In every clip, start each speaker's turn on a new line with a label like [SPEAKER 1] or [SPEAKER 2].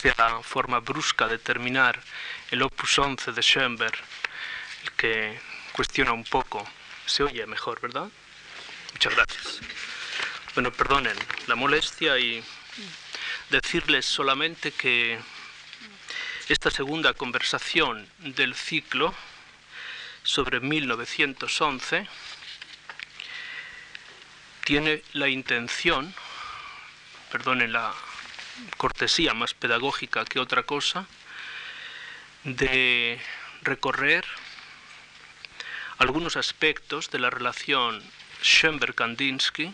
[SPEAKER 1] sea la forma brusca de terminar el opus 11 de Schoenberg, el que cuestiona un poco. Se oye mejor, ¿verdad? Muchas gracias. Bueno, perdonen la molestia y decirles solamente que esta segunda conversación del ciclo sobre 1911 tiene la intención, perdonen la cortesía más pedagógica que otra cosa, de recorrer algunos aspectos de la relación Schoenberg-Kandinsky,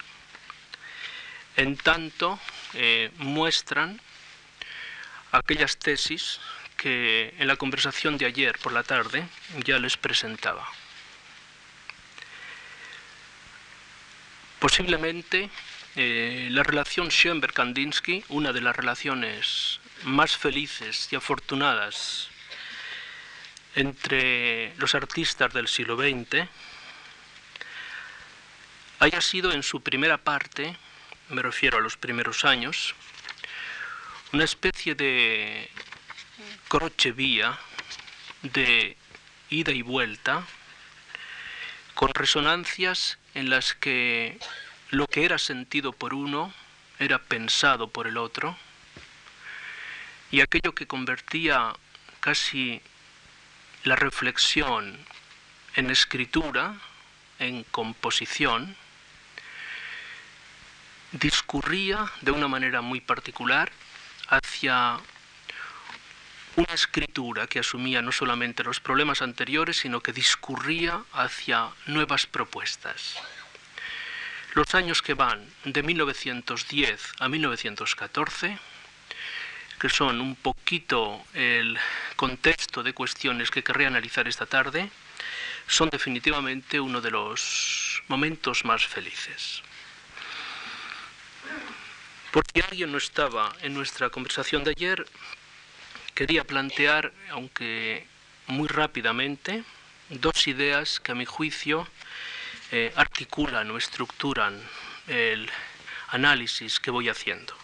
[SPEAKER 1] en tanto eh, muestran aquellas tesis que en la conversación de ayer por la tarde ya les presentaba. Posiblemente eh, la relación Schoenberg-Kandinsky, una de las relaciones más felices y afortunadas entre los artistas del siglo XX, haya sido en su primera parte, me refiero a los primeros años, una especie de croche vía de ida y vuelta, con resonancias en las que lo que era sentido por uno era pensado por el otro, y aquello que convertía casi la reflexión en escritura, en composición, discurría de una manera muy particular hacia una escritura que asumía no solamente los problemas anteriores, sino que discurría hacia nuevas propuestas. Los años que van de 1910 a 1914, que son un poquito el contexto de cuestiones que querría analizar esta tarde, son definitivamente uno de los momentos más felices. Por si alguien no estaba en nuestra conversación de ayer, quería plantear, aunque muy rápidamente, dos ideas que a mi juicio eh, articulan o estructuran el análisis que voy haciendo.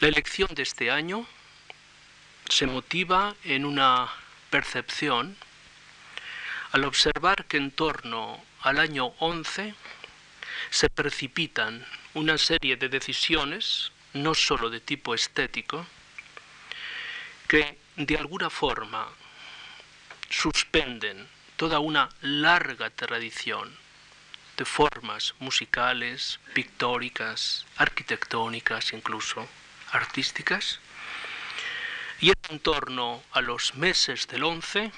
[SPEAKER 1] La elección de este año se motiva en una percepción al observar que en torno al año 11 se precipitan una serie de decisiones, no sólo de tipo estético, que de alguna forma suspenden toda una larga tradición de formas musicales, pictóricas, arquitectónicas, incluso artísticas. Y es en torno a los meses del 11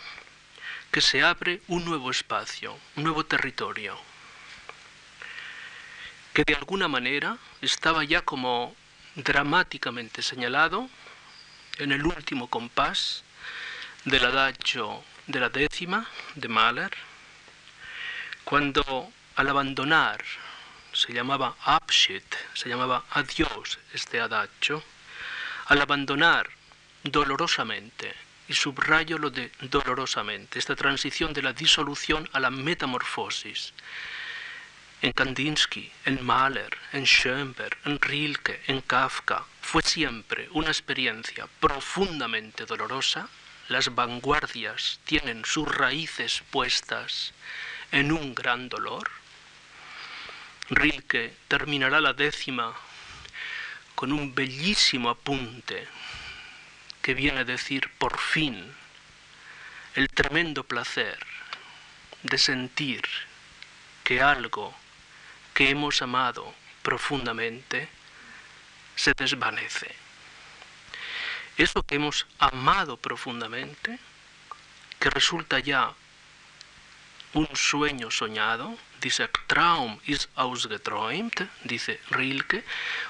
[SPEAKER 1] que se abre un nuevo espacio, un nuevo territorio, que de alguna manera estaba ya como dramáticamente señalado en el último compás del adagio de la décima de Mahler, cuando al abandonar se llamaba Abschied, se llamaba adiós este adagio, al abandonar dolorosamente, y subrayo lo de dolorosamente, esta transición de la disolución a la metamorfosis, en Kandinsky, en Mahler, en Schoenberg, en Rilke, en Kafka, fue siempre una experiencia profundamente dolorosa las vanguardias tienen sus raíces puestas en un gran dolor. Rilke terminará la décima con un bellísimo apunte que viene a decir por fin el tremendo placer de sentir que algo que hemos amado profundamente se desvanece eso que hemos amado profundamente, que resulta ya un sueño soñado, dice Traum ist ausgeträumt, dice Rilke,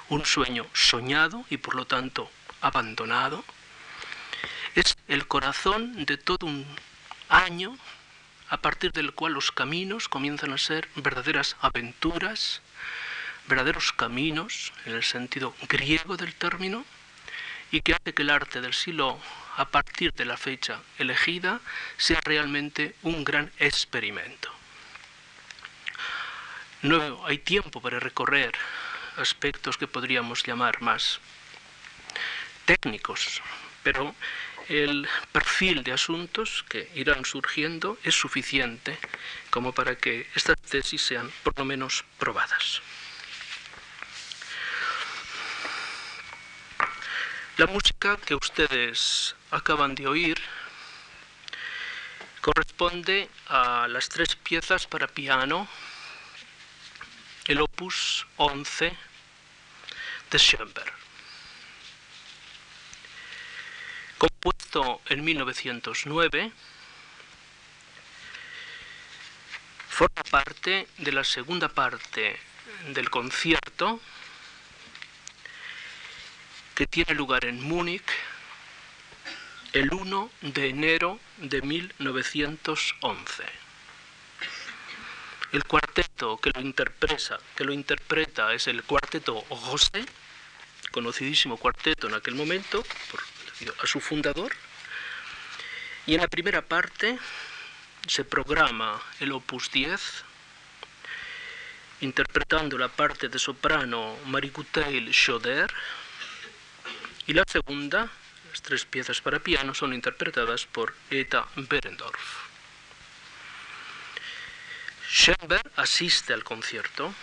[SPEAKER 1] un sueño soñado y por lo tanto abandonado, es el corazón de todo un año a partir del cual los caminos comienzan a ser verdaderas aventuras, verdaderos caminos en el sentido griego del término, y que hace que el arte del siglo a partir de la fecha elegida sea realmente un gran experimento. No hay tiempo para recorrer aspectos que podríamos llamar más técnicos, pero el perfil de asuntos que irán surgiendo es suficiente como para que estas tesis sean por lo menos probadas. La música que ustedes acaban de oír corresponde a las tres piezas para piano, el opus 11 de Schoenberg. Compuesto en 1909, forma parte de la segunda parte del concierto que tiene lugar en Múnich el 1 de enero de 1911. El cuarteto que lo interpreta, que lo interpreta es el cuarteto José, conocidísimo cuarteto en aquel momento, por, a su fundador. Y en la primera parte se programa el opus 10, interpretando la parte de soprano Maricutail Schoder, y la segunda, las tres piezas para piano, son interpretadas por Eta Berendorf. Schoenberg asiste al concierto,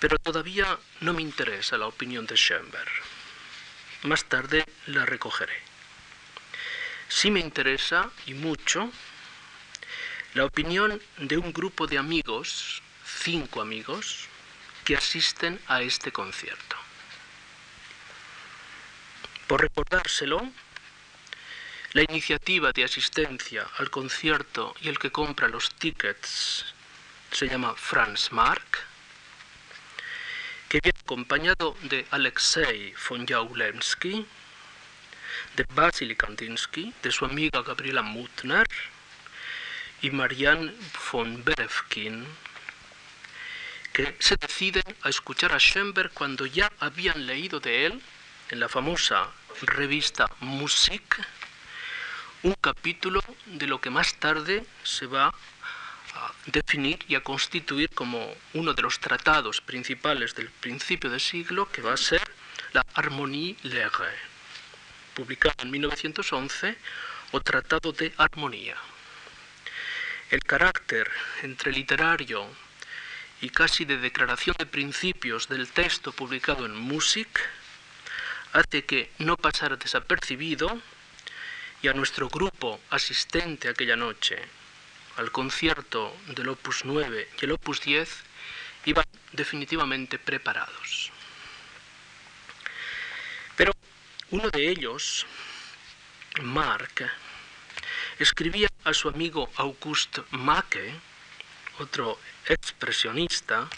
[SPEAKER 1] pero todavía no me interesa la opinión de Schoenberg. Más tarde la recogeré. Sí me interesa, y mucho, la opinión de un grupo de amigos, cinco amigos, que asisten a este concierto. Por recordárselo, la iniciativa de asistencia al concierto y el que compra los tickets se llama Franz Mark, que viene acompañado de Alexei von Jaulensky, de Vasily Kandinsky, de su amiga Gabriela Mutner y Marianne von Berefkin, que se deciden a escuchar a Schoenberg cuando ya habían leído de él en la famosa revista Musik un capítulo de lo que más tarde se va a definir y a constituir como uno de los tratados principales del principio del siglo, que va a ser la Harmonie Lege, publicado en 1911, o Tratado de Armonía. El carácter entre literario y casi de declaración de principios del texto publicado en Musik hace que no pasara desapercibido y a nuestro grupo asistente aquella noche al concierto del Opus 9 y el Opus 10 iban definitivamente preparados. Pero uno de ellos, Mark, escribía a su amigo August Macke, otro expresionista,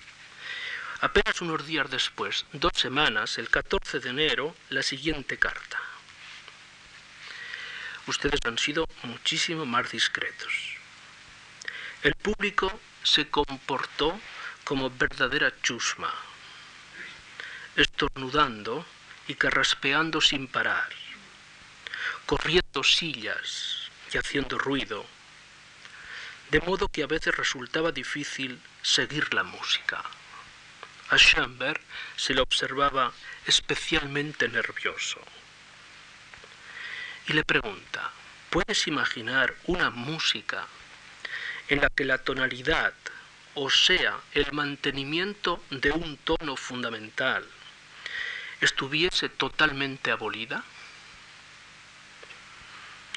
[SPEAKER 1] Apenas unos días después, dos semanas, el 14 de enero, la siguiente carta. Ustedes han sido muchísimo más discretos. El público se comportó como verdadera chusma, estornudando y carraspeando sin parar, corriendo sillas y haciendo ruido, de modo que a veces resultaba difícil seguir la música. A Schoenberg se le observaba especialmente nervioso. Y le pregunta, ¿puedes imaginar una música en la que la tonalidad, o sea, el mantenimiento de un tono fundamental, estuviese totalmente abolida?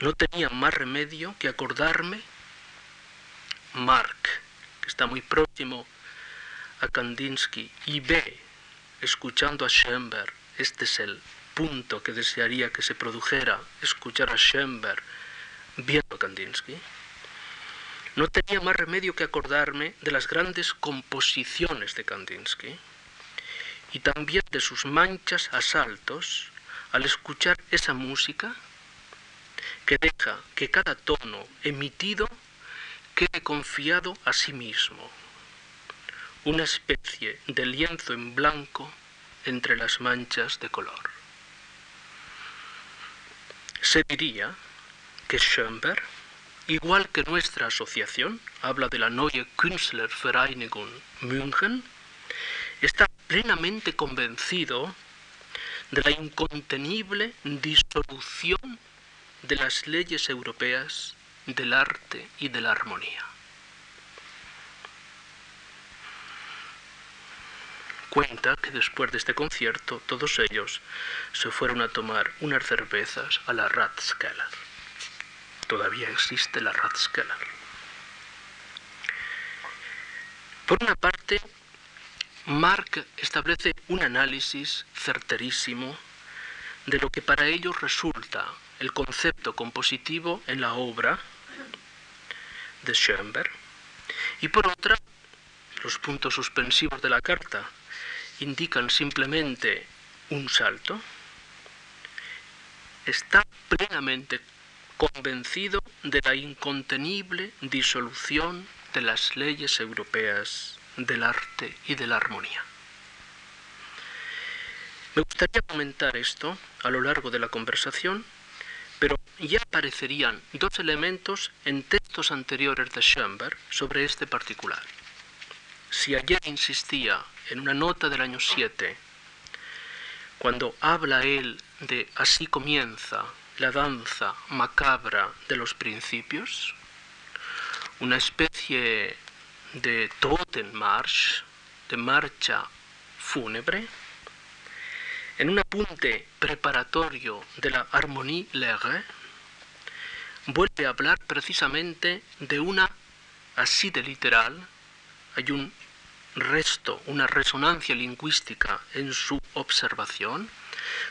[SPEAKER 1] No tenía más remedio que acordarme Mark, que está muy próximo a Kandinsky y ve, escuchando a Schoenberg, este es el punto que desearía que se produjera, escuchar a Schoenberg viendo a Kandinsky, no tenía más remedio que acordarme de las grandes composiciones de Kandinsky y también de sus manchas a saltos al escuchar esa música que deja que cada tono emitido quede confiado a sí mismo una especie de lienzo en blanco entre las manchas de color. Se diría que Schoenberg, igual que nuestra asociación, habla de la Neue Künstlervereinigung München, está plenamente convencido de la incontenible disolución de las leyes europeas del arte y de la armonía. Cuenta que después de este concierto todos ellos se fueron a tomar unas cervezas a la Ratskeller. Todavía existe la Ratskeller. Por una parte, Mark establece un análisis certerísimo de lo que para ellos resulta el concepto compositivo en la obra de Schoenberg y por otra, los puntos suspensivos de la carta indican simplemente un salto, está plenamente convencido de la incontenible disolución de las leyes europeas del arte y de la armonía. Me gustaría comentar esto a lo largo de la conversación, pero ya aparecerían dos elementos en textos anteriores de Schoenberg sobre este particular. Si ayer insistía en una nota del año 7, cuando habla él de así comienza la danza macabra de los principios, una especie de Totenmarsch, de marcha fúnebre, en un apunte preparatorio de la Harmonie Lege, vuelve a hablar precisamente de una, así de literal, hay un resto, una resonancia lingüística en su observación,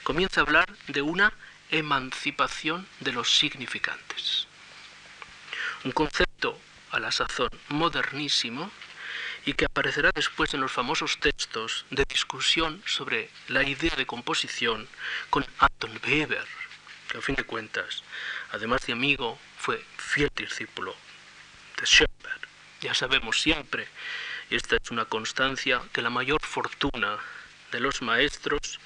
[SPEAKER 1] comienza a hablar de una emancipación de los significantes. Un concepto a la sazón modernísimo y que aparecerá después en los famosos textos de discusión sobre la idea de composición con Anton Weber, que a fin de cuentas, además de amigo, fue fiel discípulo de Schoenberg. Ya sabemos siempre esta es una constancia que la mayor fortuna de los maestros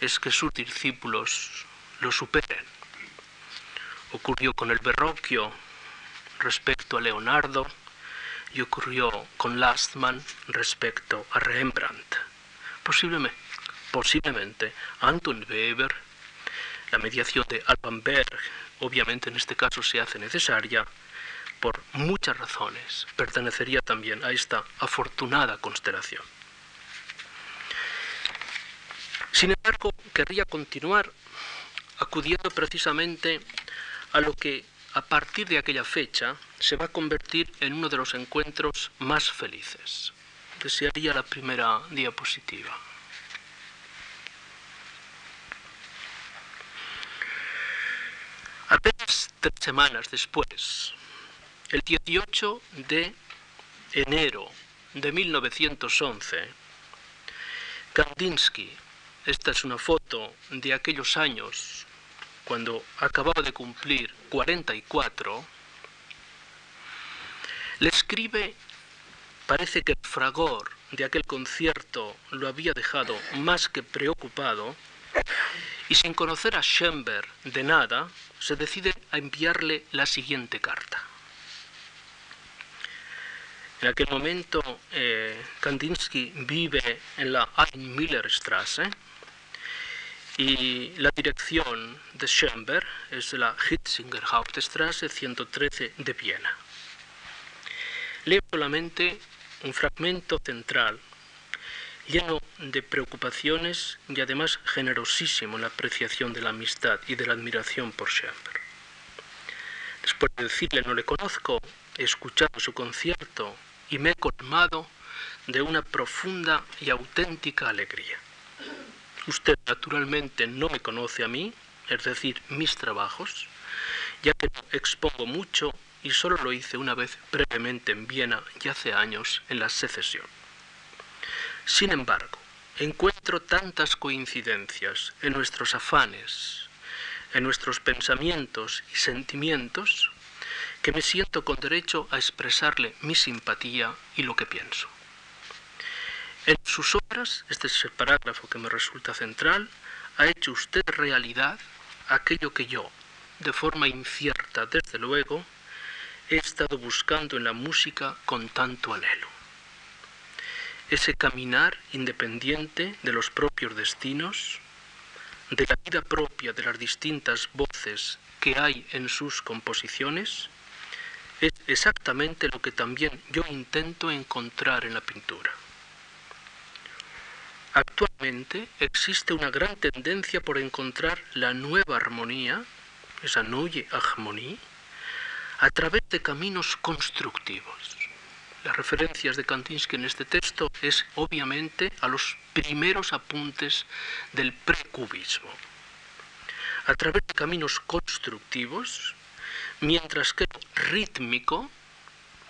[SPEAKER 1] es que sus discípulos lo superen. Ocurrió con el Verrocchio respecto a Leonardo y ocurrió con Lastman respecto a Rembrandt. Posiblemente, posiblemente Anton Weber, la mediación de Alban Berg, obviamente en este caso se hace necesaria, por muchas razones, pertenecería también a esta afortunada constelación. Sin embargo, querría continuar acudiendo precisamente a lo que a partir de aquella fecha se va a convertir en uno de los encuentros más felices. Desearía la primera diapositiva. Apenas tres semanas después, el 18 de enero de 1911, Kandinsky, esta es una foto de aquellos años cuando acababa de cumplir 44, le escribe, parece que el fragor de aquel concierto lo había dejado más que preocupado, y sin conocer a Schoenberg de nada, se decide a enviarle la siguiente carta. En aquel momento, eh, Kandinsky vive en la Einmillerstraße y la dirección de Schoenberg es la Hitzinger Hauptstraße 113 de Viena. Leo solamente un fragmento central lleno de preocupaciones y además generosísimo en la apreciación de la amistad y de la admiración por Schoenberg. Después de decirle no le conozco, he escuchado su concierto y me he colmado de una profunda y auténtica alegría. Usted naturalmente no me conoce a mí, es decir, mis trabajos, ya que expongo mucho y solo lo hice una vez brevemente en Viena y hace años en la secesión. Sin embargo, encuentro tantas coincidencias en nuestros afanes, en nuestros pensamientos y sentimientos, que me siento con derecho a expresarle mi simpatía y lo que pienso. En sus obras, este es el parágrafo que me resulta central, ha hecho usted realidad aquello que yo, de forma incierta desde luego, he estado buscando en la música con tanto anhelo. Ese caminar independiente de los propios destinos, de la vida propia de las distintas voces que hay en sus composiciones, es exactamente lo que también yo intento encontrar en la pintura. Actualmente existe una gran tendencia por encontrar la nueva armonía, esa neue Harmonie, a través de caminos constructivos. Las referencias de Kandinsky en este texto es obviamente a los primeros apuntes del precubismo. A través de caminos constructivos, mientras que rítmico,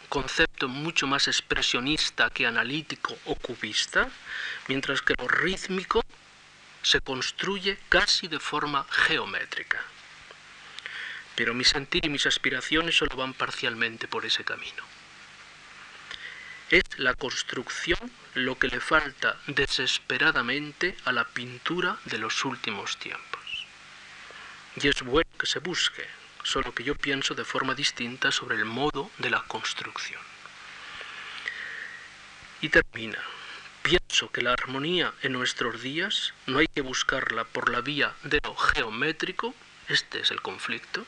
[SPEAKER 1] concepto mucho más expresionista que analítico o cubista, mientras que lo rítmico se construye casi de forma geométrica. Pero mi sentir y mis aspiraciones solo van parcialmente por ese camino. Es la construcción lo que le falta desesperadamente a la pintura de los últimos tiempos. Y es bueno que se busque, solo que yo pienso de forma distinta sobre el modo de la construcción. Y termina. Pienso que la armonía en nuestros días no hay que buscarla por la vía de lo geométrico, este es el conflicto,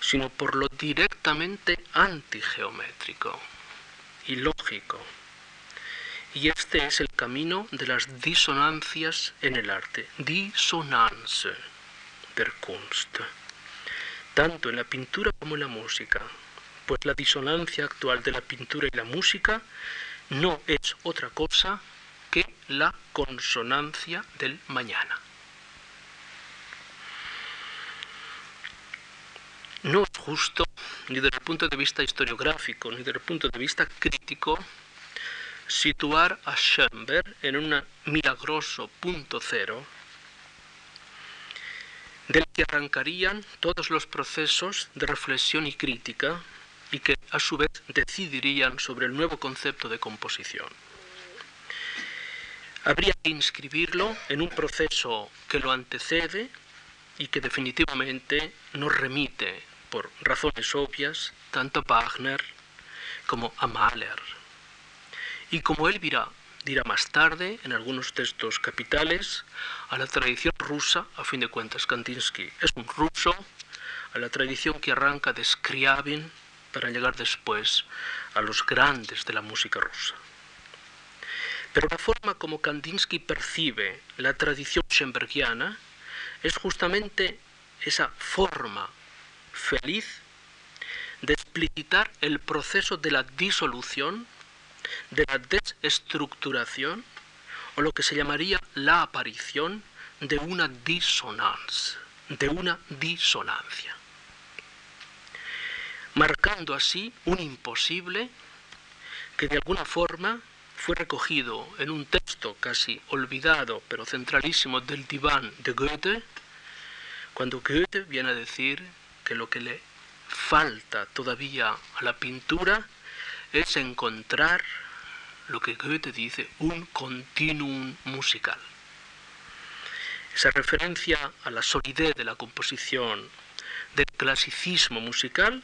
[SPEAKER 1] sino por lo directamente antigeométrico y lógico. Y este es el camino de las disonancias en el arte. Dissonance der Kunst. Tanto en la pintura como en la música. Pues la disonancia actual de la pintura y la música no es otra cosa que la consonancia del mañana. No es justo, ni desde el punto de vista historiográfico, ni desde el punto de vista crítico, situar a Schoenberg en un milagroso punto cero del que arrancarían todos los procesos de reflexión y crítica y que a su vez decidirían sobre el nuevo concepto de composición. Habría que inscribirlo en un proceso que lo antecede y que definitivamente nos remite por razones obvias, tanto a Wagner como a Mahler. Y como él dirá, dirá más tarde, en algunos textos capitales, a la tradición rusa, a fin de cuentas Kandinsky es un ruso, a la tradición que arranca de Scriabin para llegar después a los grandes de la música rusa. Pero la forma como Kandinsky percibe la tradición schembergiana es justamente esa forma feliz de explicitar el proceso de la disolución, de la desestructuración, o lo que se llamaría la aparición de una disonancia, de una disonancia, marcando así un imposible que de alguna forma fue recogido en un texto casi olvidado pero centralísimo del diván de Goethe, cuando Goethe viene a decir que lo que le falta todavía a la pintura es encontrar lo que Goethe dice, un continuum musical. Esa referencia a la solidez de la composición, del clasicismo musical,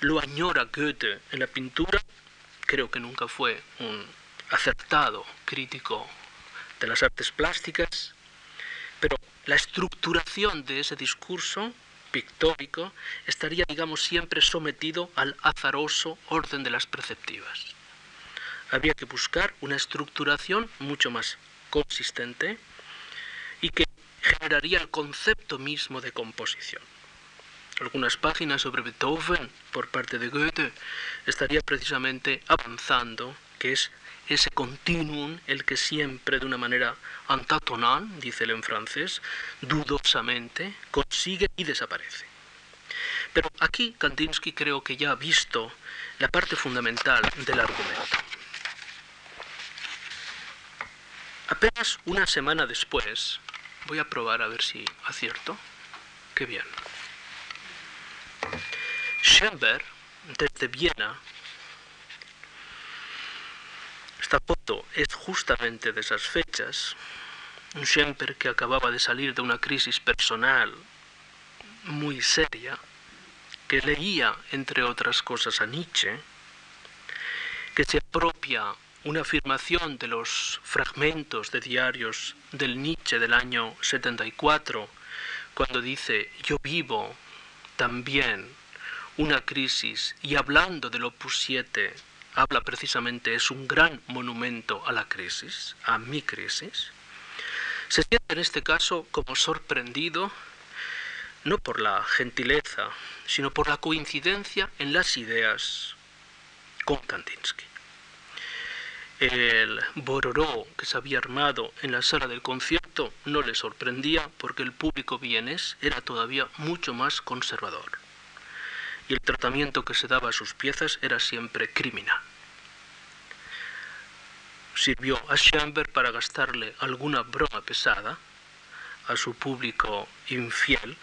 [SPEAKER 1] lo añora Goethe en la pintura, creo que nunca fue un acertado crítico de las artes plásticas, pero la estructuración de ese discurso pictórico estaría, digamos, siempre sometido al azaroso orden de las perceptivas. Habría que buscar una estructuración mucho más consistente y que generaría el concepto mismo de composición. Algunas páginas sobre Beethoven por parte de Goethe estaría precisamente avanzando, que es ese continuum el que siempre de una manera antatonal, dice él en francés, dudosamente, consigue y desaparece. Pero aquí Kandinsky creo que ya ha visto la parte fundamental del argumento. Apenas una semana después, voy a probar a ver si acierto. Qué bien. Schoenberg, desde Viena, esta foto es justamente de esas fechas. Un Schemper que acababa de salir de una crisis personal muy seria, que leía, entre otras cosas, a Nietzsche, que se apropia una afirmación de los fragmentos de diarios del Nietzsche del año 74, cuando dice, yo vivo también una crisis, y hablando del Opus 7, habla precisamente, es un gran monumento a la crisis, a mi crisis, se siente en este caso como sorprendido no por la gentileza, sino por la coincidencia en las ideas con Kandinsky. El bororó que se había armado en la sala del concierto no le sorprendía porque el público vienés era todavía mucho más conservador y el tratamiento que se daba a sus piezas era siempre criminal. Sirvió a Schoenberg para gastarle alguna broma pesada a su público infiel,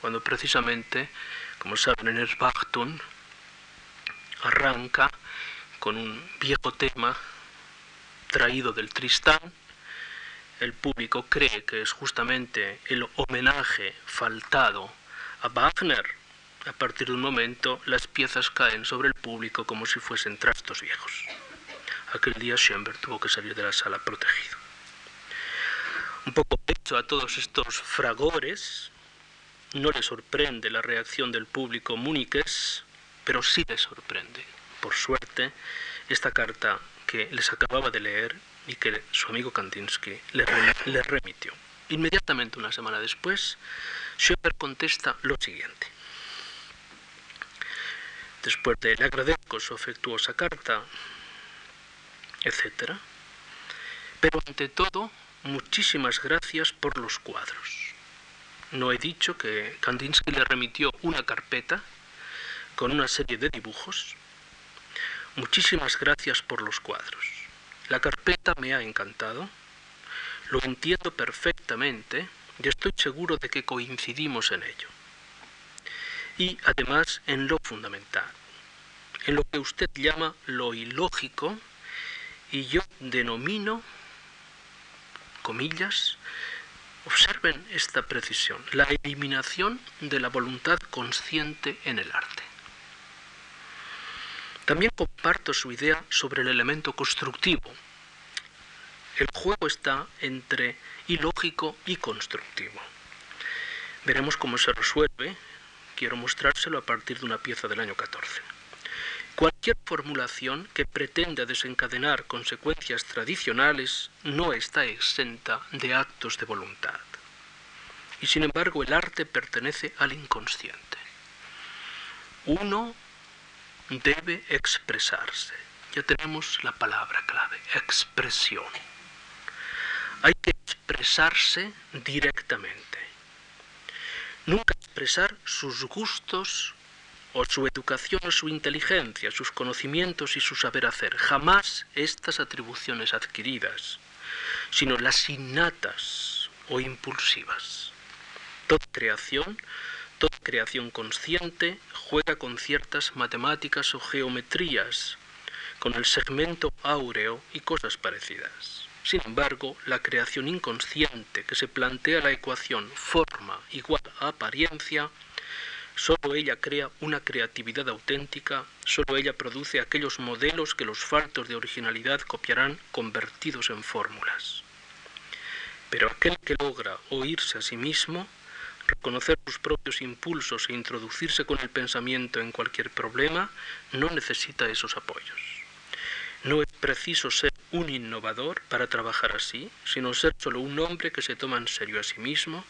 [SPEAKER 1] cuando precisamente, como saben, en Erbachtung arranca con un viejo tema traído del Tristán. El público cree que es justamente el homenaje faltado a Wagner. A partir de un momento las piezas caen sobre el público como si fuesen trastos viejos. Aquel día Schoenberg tuvo que salir de la sala protegido. Un poco hecho a todos estos fragores, no le sorprende la reacción del público muniques, pero sí le sorprende, por suerte, esta carta que les acababa de leer y que su amigo Kandinsky le, remitió. Inmediatamente una semana después, Schoenberg contesta lo siguiente. Después de le agradezco su afectuosa carta, etc. Pero ante todo, muchísimas gracias por los cuadros. No he dicho que Kandinsky le remitió una carpeta con una serie de dibujos. Muchísimas gracias por los cuadros. La carpeta me ha encantado, lo entiendo perfectamente y estoy seguro de que coincidimos en ello. Y además en lo fundamental, en lo que usted llama lo ilógico y yo denomino, comillas, observen esta precisión, la eliminación de la voluntad consciente en el arte. También comparto su idea sobre el elemento constructivo. El juego está entre ilógico y constructivo. Veremos cómo se resuelve. Quiero mostrárselo a partir de una pieza del año 14. Cualquier formulación que pretenda desencadenar consecuencias tradicionales no está exenta de actos de voluntad. Y sin embargo el arte pertenece al inconsciente. Uno debe expresarse. Ya tenemos la palabra clave, expresión. Hay que expresarse directamente. Nunca expresar sus gustos o su educación o su inteligencia, sus conocimientos y su saber hacer. Jamás estas atribuciones adquiridas, sino las innatas o impulsivas. Toda creación Toda creación consciente juega con ciertas matemáticas o geometrías, con el segmento áureo y cosas parecidas. Sin embargo, la creación inconsciente que se plantea la ecuación forma igual a apariencia, solo ella crea una creatividad auténtica, solo ella produce aquellos modelos que los faltos de originalidad copiarán convertidos en fórmulas. Pero aquel que logra oírse a sí mismo reconocer sus propios impulsos e introducirse con el pensamiento en cualquier problema, no necesita esos apoyos. No es preciso ser un innovador para trabajar así, sino ser solo un hombre que se toma en serio a sí mismo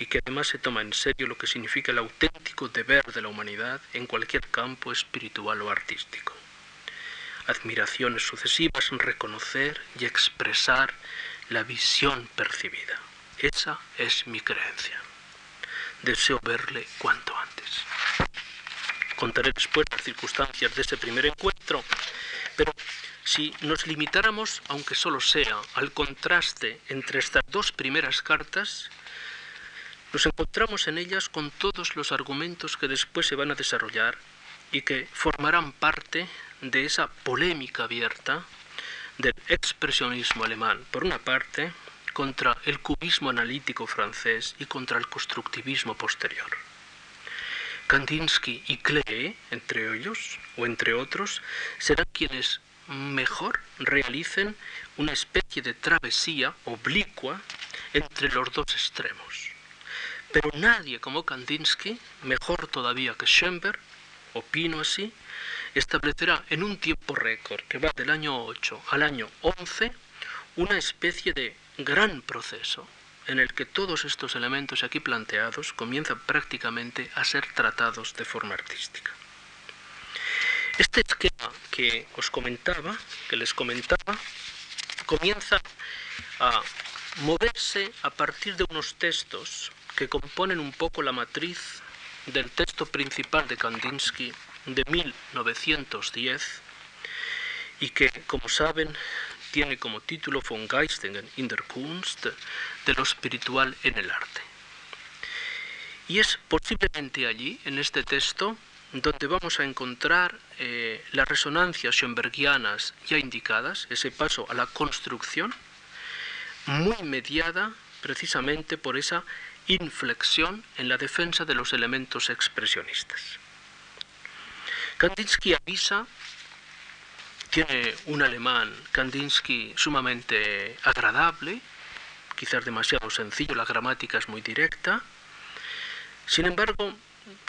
[SPEAKER 1] y que además se toma en serio lo que significa el auténtico deber de la humanidad en cualquier campo espiritual o artístico. Admiraciones sucesivas, reconocer y expresar la visión percibida. Esa es mi creencia deseo verle cuanto antes. Contaré después las circunstancias de ese primer encuentro, pero si nos limitáramos, aunque solo sea, al contraste entre estas dos primeras cartas, nos encontramos en ellas con todos los argumentos que después se van a desarrollar y que formarán parte de esa polémica abierta del expresionismo alemán, por una parte, contra el cubismo analítico francés y contra el constructivismo posterior. Kandinsky y Klee, entre ellos, o entre otros, serán quienes mejor realicen una especie de travesía oblicua entre los dos extremos. Pero nadie como Kandinsky, mejor todavía que Schoenberg, opino así, establecerá en un tiempo récord que va del año 8 al año 11 una especie de gran proceso en el que todos estos elementos aquí planteados comienzan prácticamente a ser tratados de forma artística. Este esquema que os comentaba, que les comentaba, comienza a moverse a partir de unos textos que componen un poco la matriz del texto principal de Kandinsky de 1910 y que, como saben, tiene como título Von Geistingen in der Kunst, de lo espiritual en el arte. Y es posiblemente allí, en este texto, donde vamos a encontrar eh, las resonancias schoenbergianas ya indicadas, ese paso a la construcción, muy mediada precisamente por esa inflexión en la defensa de los elementos expresionistas. Kandinsky avisa, tiene un alemán, Kandinsky, sumamente agradable, quizás demasiado sencillo, la gramática es muy directa, sin embargo,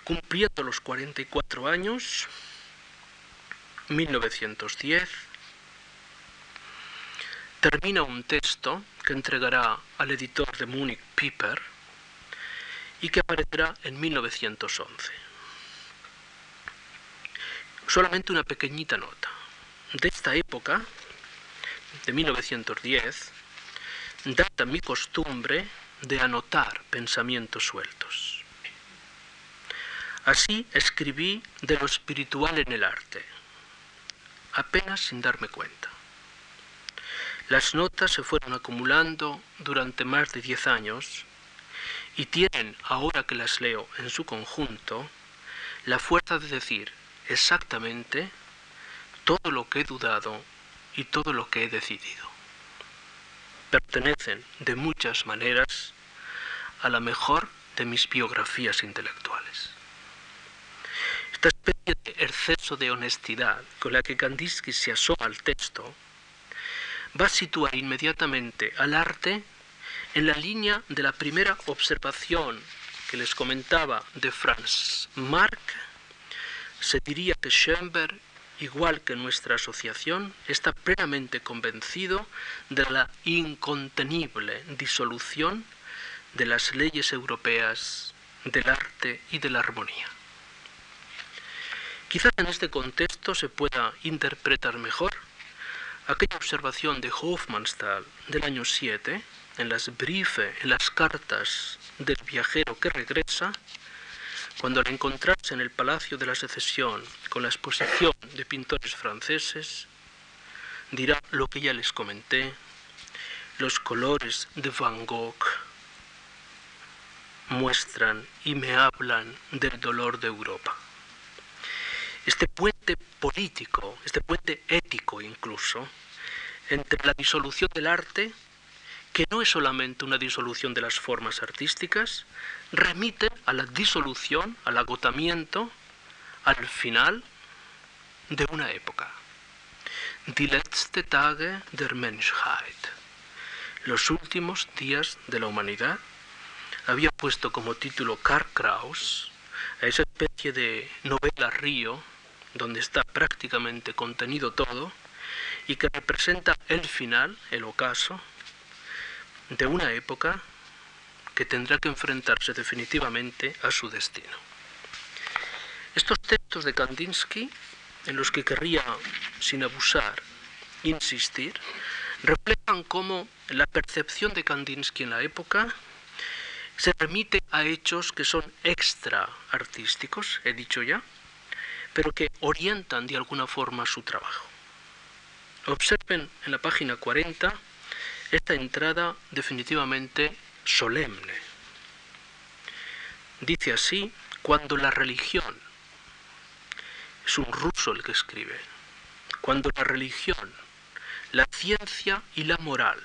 [SPEAKER 1] cumpliendo los 44 años, 1910, termina un texto que entregará al editor de Munich Piper y que aparecerá en 1911. Solamente una pequeñita nota. De esta época, de 1910, data mi costumbre de anotar pensamientos sueltos. Así escribí de lo espiritual en el arte, apenas sin darme cuenta. Las notas se fueron acumulando durante más de diez años y tienen, ahora que las leo en su conjunto, la fuerza de decir exactamente todo lo que he dudado y todo lo que he decidido. Pertenecen de muchas maneras a la mejor de mis biografías intelectuales. Esta especie de exceso de honestidad con la que Kandinsky se asoma al texto va a situar inmediatamente al arte en la línea de la primera observación que les comentaba de Franz Marc, se diría que Schoenberg, igual que nuestra asociación, está plenamente convencido de la incontenible disolución de las leyes europeas del arte y de la armonía. Quizás en este contexto se pueda interpretar mejor aquella observación de Hofmannsthal del año 7, en las briefe, en las cartas del viajero que regresa, cuando al encontrarse en el Palacio de la Secesión con la exposición de pintores franceses, dirá lo que ya les comenté, los colores de Van Gogh muestran y me hablan del dolor de Europa. Este puente político, este puente ético incluso, entre la disolución del arte, que no es solamente una disolución de las formas artísticas, remite a la disolución, al agotamiento, al final de una época. Die letzte Tage der Menschheit. Los últimos días de la humanidad. Había puesto como título Karl Kraus a esa especie de novela río donde está prácticamente contenido todo y que representa el final, el ocaso, de una época que tendrá que enfrentarse definitivamente a su destino. Estos textos de Kandinsky, en los que querría, sin abusar, insistir, reflejan cómo la percepción de Kandinsky en la época se remite a hechos que son extra artísticos, he dicho ya, pero que orientan de alguna forma su trabajo. Observen en la página 40 esta entrada definitivamente solemne. Dice así, cuando la religión, es un ruso el que escribe, cuando la religión, la ciencia y la moral,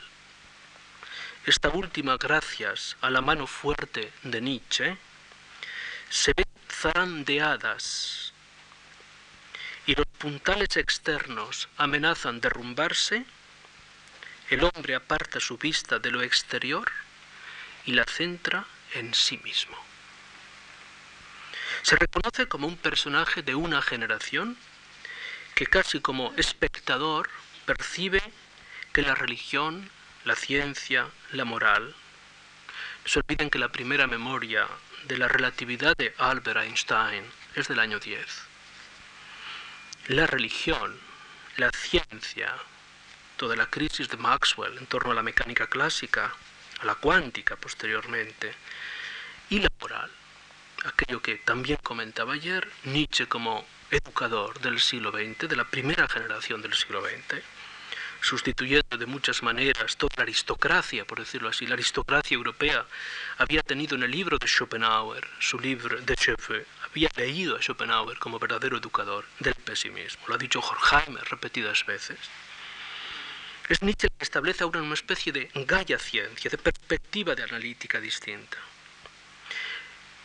[SPEAKER 1] esta última gracias a la mano fuerte de Nietzsche, se ven zarandeadas y los puntales externos amenazan derrumbarse, el hombre aparta su vista de lo exterior y la centra en sí mismo. Se reconoce como un personaje de una generación que casi como espectador percibe que la religión, la ciencia, la moral, se olviden que la primera memoria de la relatividad de Albert Einstein es del año 10. La religión, la ciencia, toda la crisis de Maxwell en torno a la mecánica clásica, a la cuántica posteriormente, y la moral, aquello que también comentaba ayer Nietzsche como educador del siglo XX, de la primera generación del siglo XX, sustituyendo de muchas maneras toda la aristocracia, por decirlo así. La aristocracia europea había tenido en el libro de Schopenhauer, su libro de Schoeffer, había leído a Schopenhauer como verdadero educador del pesimismo. Lo ha dicho Horkheimer repetidas veces. Es Nietzsche el que establece una especie de gaya ciencia, de perspectiva de analítica distinta.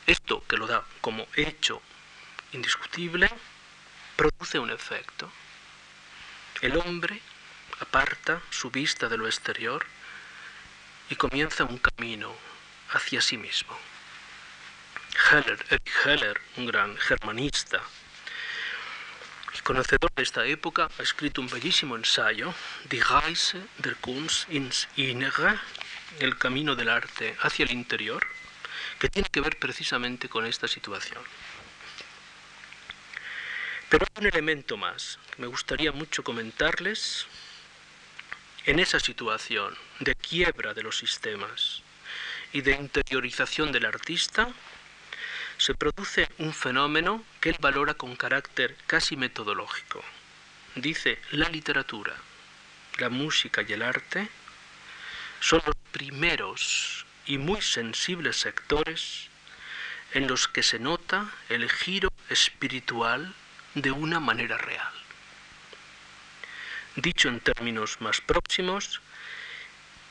[SPEAKER 1] Esto que lo da como hecho indiscutible, produce un efecto. El hombre aparta su vista de lo exterior y comienza un camino hacia sí mismo. Heller, Erich Heller, un gran germanista conocedor de esta época, ha escrito un bellísimo ensayo, Die Reise der Kunst ins Innere, el camino del arte hacia el interior, que tiene que ver precisamente con esta situación. Pero hay un elemento más que me gustaría mucho comentarles en esa situación de quiebra de los sistemas y de interiorización del artista, se produce un fenómeno que él valora con carácter casi metodológico. Dice, la literatura, la música y el arte son los primeros y muy sensibles sectores en los que se nota el giro espiritual de una manera real. Dicho en términos más próximos,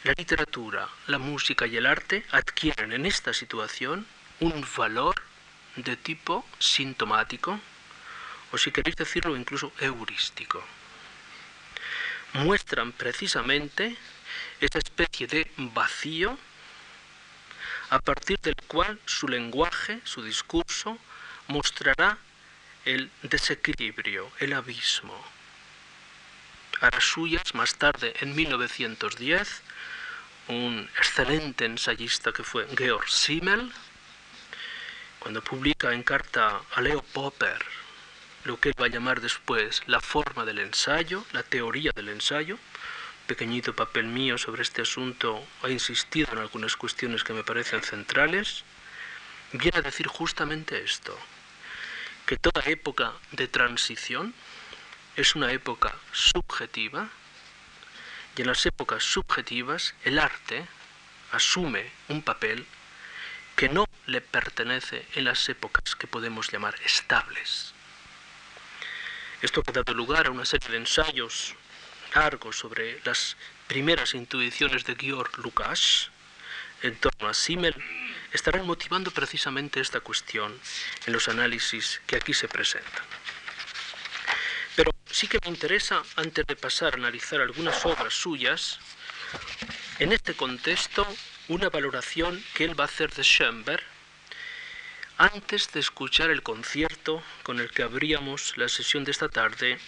[SPEAKER 1] la literatura, la música y el arte adquieren en esta situación un valor de tipo sintomático, o si queréis decirlo incluso heurístico. Muestran precisamente esa especie de vacío a partir del cual su lenguaje, su discurso, mostrará el desequilibrio, el abismo. A las suyas, más tarde, en 1910, un excelente ensayista que fue Georg Simmel, cuando publica en carta a Leo Popper lo que él va a llamar después la forma del ensayo, la teoría del ensayo, pequeñito papel mío sobre este asunto ha insistido en algunas cuestiones que me parecen centrales, viene a decir justamente esto, que toda época de transición es una época subjetiva y en las épocas subjetivas el arte asume un papel que no le pertenece en las épocas que podemos llamar estables. Esto ha dado lugar a una serie de ensayos largos sobre las primeras intuiciones de Georg Lukács en torno a Simmel estarán motivando precisamente esta cuestión en los análisis que aquí se presentan. Pero sí que me interesa, antes de pasar a analizar algunas obras suyas, en este contexto, una valoración que él va a hacer de Schoenberg antes de escuchar el concierto con el que abríamos la sesión de esta tarde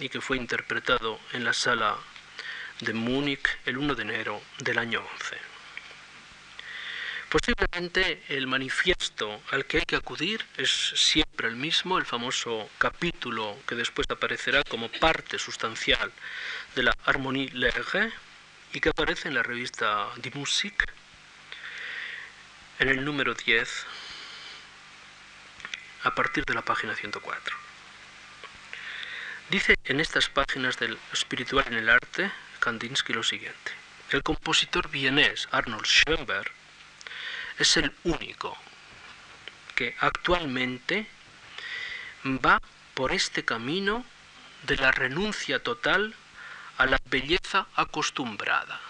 [SPEAKER 1] y que fue interpretado en la sala de Múnich el 1 de enero del año 11. Posiblemente el manifiesto al que hay que acudir es siempre el mismo, el famoso capítulo que después aparecerá como parte sustancial de la Harmonie Lege y que aparece en la revista Die Musik en el número 10 a partir de la página 104. Dice en estas páginas del espiritual en el arte Kandinsky lo siguiente. El compositor vienés Arnold Schoenberg es el único que actualmente va por este camino de la renuncia total a la belleza acostumbrada.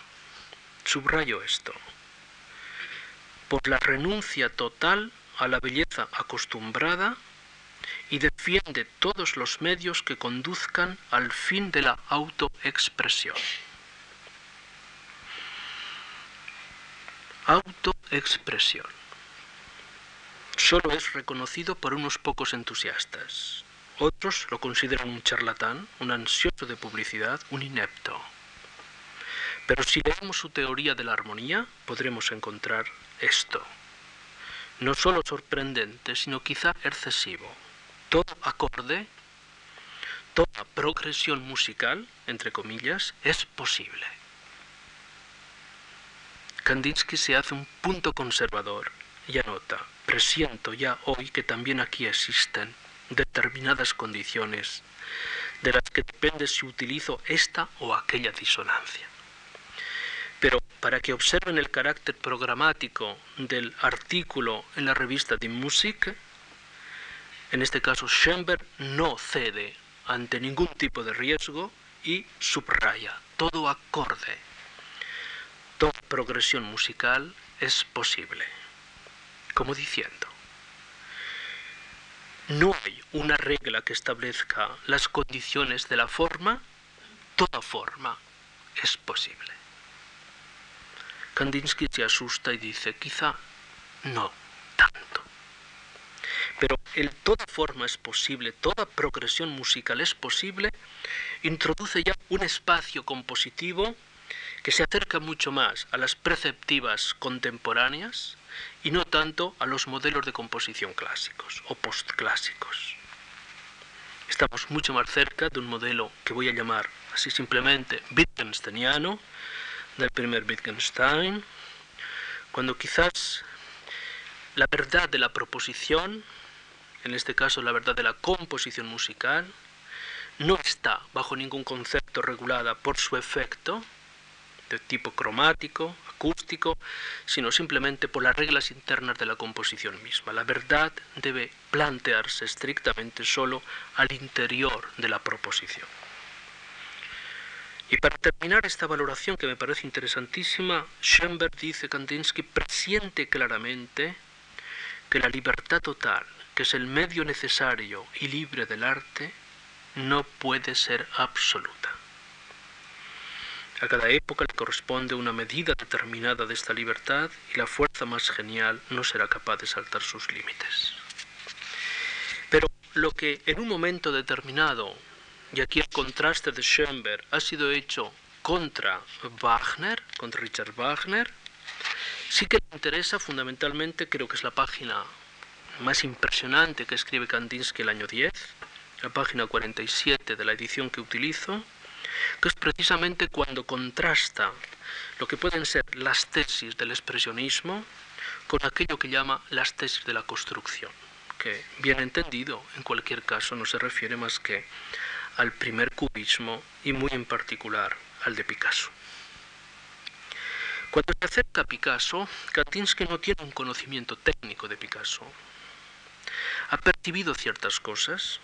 [SPEAKER 1] Subrayo esto. Por la renuncia total a la belleza acostumbrada y defiende todos los medios que conduzcan al fin de la autoexpresión. Autoexpresión. Solo es reconocido por unos pocos entusiastas. Otros lo consideran un charlatán, un ansioso de publicidad, un inepto. Pero si leemos su teoría de la armonía, podremos encontrar esto. No solo sorprendente, sino quizá excesivo. Todo acorde, toda progresión musical, entre comillas, es posible. Kandinsky se hace un punto conservador y anota, presiento ya hoy que también aquí existen determinadas condiciones de las que depende si utilizo esta o aquella disonancia. Para que observen el carácter programático del artículo en la revista Die Musik, en este caso Schoenberg no cede ante ningún tipo de riesgo y subraya todo acorde. Toda progresión musical es posible. Como diciendo, no hay una regla que establezca las condiciones de la forma, toda forma es posible. Kandinsky se asusta y dice, quizá no tanto. Pero el toda forma es posible, toda progresión musical es posible, introduce ya un espacio compositivo que se acerca mucho más a las preceptivas contemporáneas y no tanto a los modelos de composición clásicos o postclásicos. Estamos mucho más cerca de un modelo que voy a llamar así simplemente Wittgensteiniano, del primer Wittgenstein, cuando quizás la verdad de la proposición, en este caso la verdad de la composición musical, no está bajo ningún concepto regulada por su efecto de tipo cromático, acústico, sino simplemente por las reglas internas de la composición misma. La verdad debe plantearse estrictamente solo al interior de la proposición. Y para terminar esta valoración que me parece interesantísima, Schoenberg dice Kandinsky presiente claramente que la libertad total, que es el medio necesario y libre del arte, no puede ser absoluta. A cada época le corresponde una medida determinada de esta libertad y la fuerza más genial no será capaz de saltar sus límites. Pero lo que en un momento determinado y aquí el contraste de Schoenberg ha sido hecho contra Wagner, contra Richard Wagner, sí que le interesa fundamentalmente, creo que es la página más impresionante que escribe Kandinsky el año 10, la página 47 de la edición que utilizo, que es precisamente cuando contrasta lo que pueden ser las tesis del expresionismo con aquello que llama las tesis de la construcción, que bien entendido en cualquier caso no se refiere más que al primer cubismo y muy en particular al de Picasso. Cuando se acerca a Picasso, Kandinsky no tiene un conocimiento técnico de Picasso. Ha percibido ciertas cosas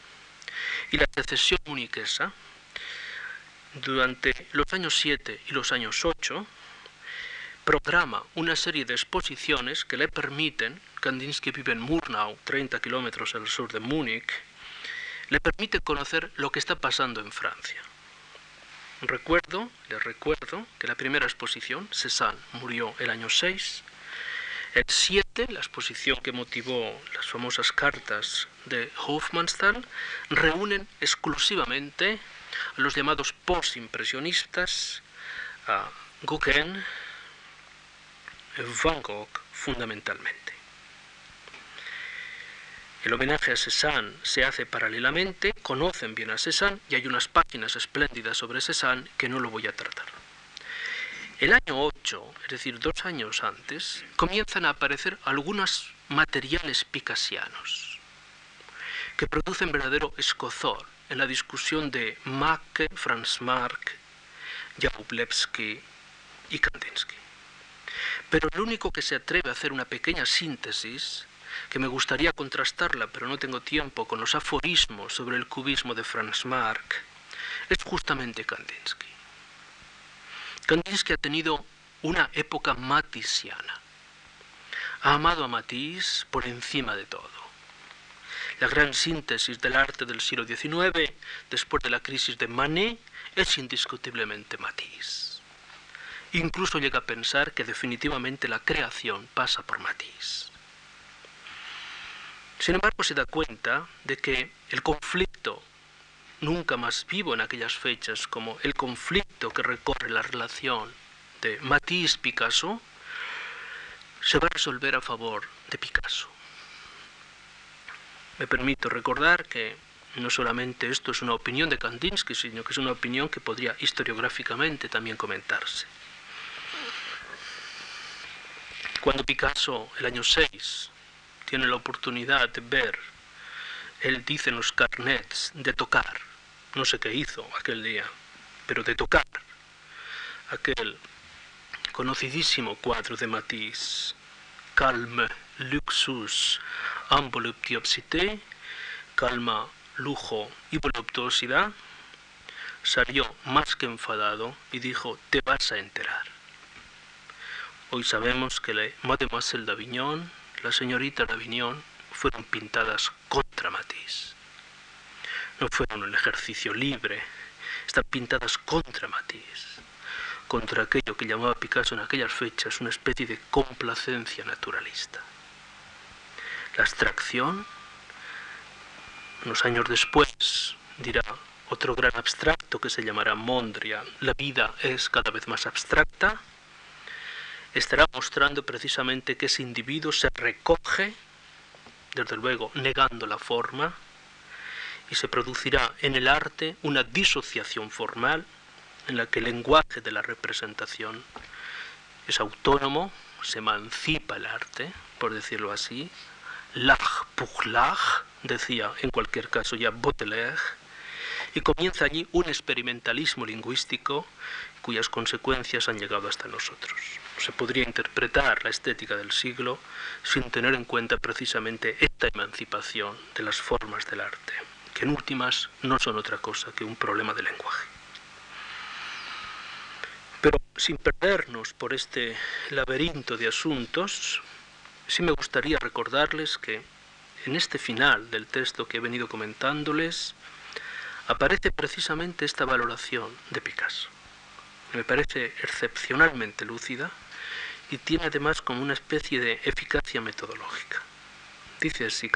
[SPEAKER 1] y la secesión muniquesa durante los años 7 y los años 8 programa una serie de exposiciones que le permiten, Kandinsky vive en Murnau, 30 kilómetros al sur de Múnich, le permite conocer lo que está pasando en Francia. Recuerdo, les recuerdo que la primera exposición, Cézanne, murió el año 6. El 7, la exposición que motivó las famosas cartas de Hofmannsthal, reúnen exclusivamente a los llamados postimpresionistas, a Gauguin, Van Gogh fundamentalmente. El homenaje a Cézanne se hace paralelamente, conocen bien a Cézanne y hay unas páginas espléndidas sobre Cézanne que no lo voy a tratar. El año 8, es decir, dos años antes, comienzan a aparecer algunos materiales picasianos que producen verdadero escozor en la discusión de Macke, Franz Marc, Jakublewski y Kandinsky. Pero el único que se atreve a hacer una pequeña síntesis que me gustaría contrastarla, pero no tengo tiempo, con los aforismos sobre el cubismo de Franz Marc, es justamente Kandinsky. Kandinsky ha tenido una época matisiana. Ha amado a Matisse por encima de todo. La gran síntesis del arte del siglo XIX, después de la crisis de Manet, es indiscutiblemente Matisse. Incluso llega a pensar que definitivamente la creación pasa por Matisse. Sin embargo, se da cuenta de que el conflicto, nunca más vivo en aquellas fechas como el conflicto que recorre la relación de Matisse-Picasso, se va a resolver a favor de Picasso. Me permito recordar que no solamente esto es una opinión de Kandinsky, sino que es una opinión que podría historiográficamente también comentarse. Cuando Picasso, el año 6, tiene la oportunidad de ver, él dice en los carnets, de tocar, no sé qué hizo aquel día, pero de tocar. Aquel conocidísimo cuadro de Matisse, Calme, Luxus, Voluptuosité, Calma, Lujo y Voluptuosidad, salió más que enfadado y dijo, te vas a enterar. Hoy sabemos que la Mademoiselle d'Avignon, la señorita d'Avignon, fueron pintadas contra Matisse. No fueron un ejercicio libre, están pintadas contra Matisse contra aquello que llamaba Picasso en aquellas fechas una especie de complacencia naturalista. La abstracción, unos años después, dirá otro gran abstracto que se llamará Mondrian, la vida es cada vez más abstracta, estará mostrando precisamente que ese individuo se recoge, desde luego negando la forma, y se producirá en el arte una disociación formal en la que el lenguaje de la representación es autónomo, se emancipa el arte, por decirlo así, l'art pour l'art, decía en cualquier caso ya Baudelaire, y comienza allí un experimentalismo lingüístico cuyas consecuencias han llegado hasta nosotros. Se podría interpretar la estética del siglo sin tener en cuenta precisamente esta emancipación de las formas del arte, que en últimas no son otra cosa que un problema de lenguaje. Pero sin perdernos por este laberinto de asuntos, sí me gustaría recordarles que en este final del texto que he venido comentándoles aparece precisamente esta valoración de Picasso. Me parece excepcionalmente lúcida y tiene además como una especie de eficacia metodológica. Dice así.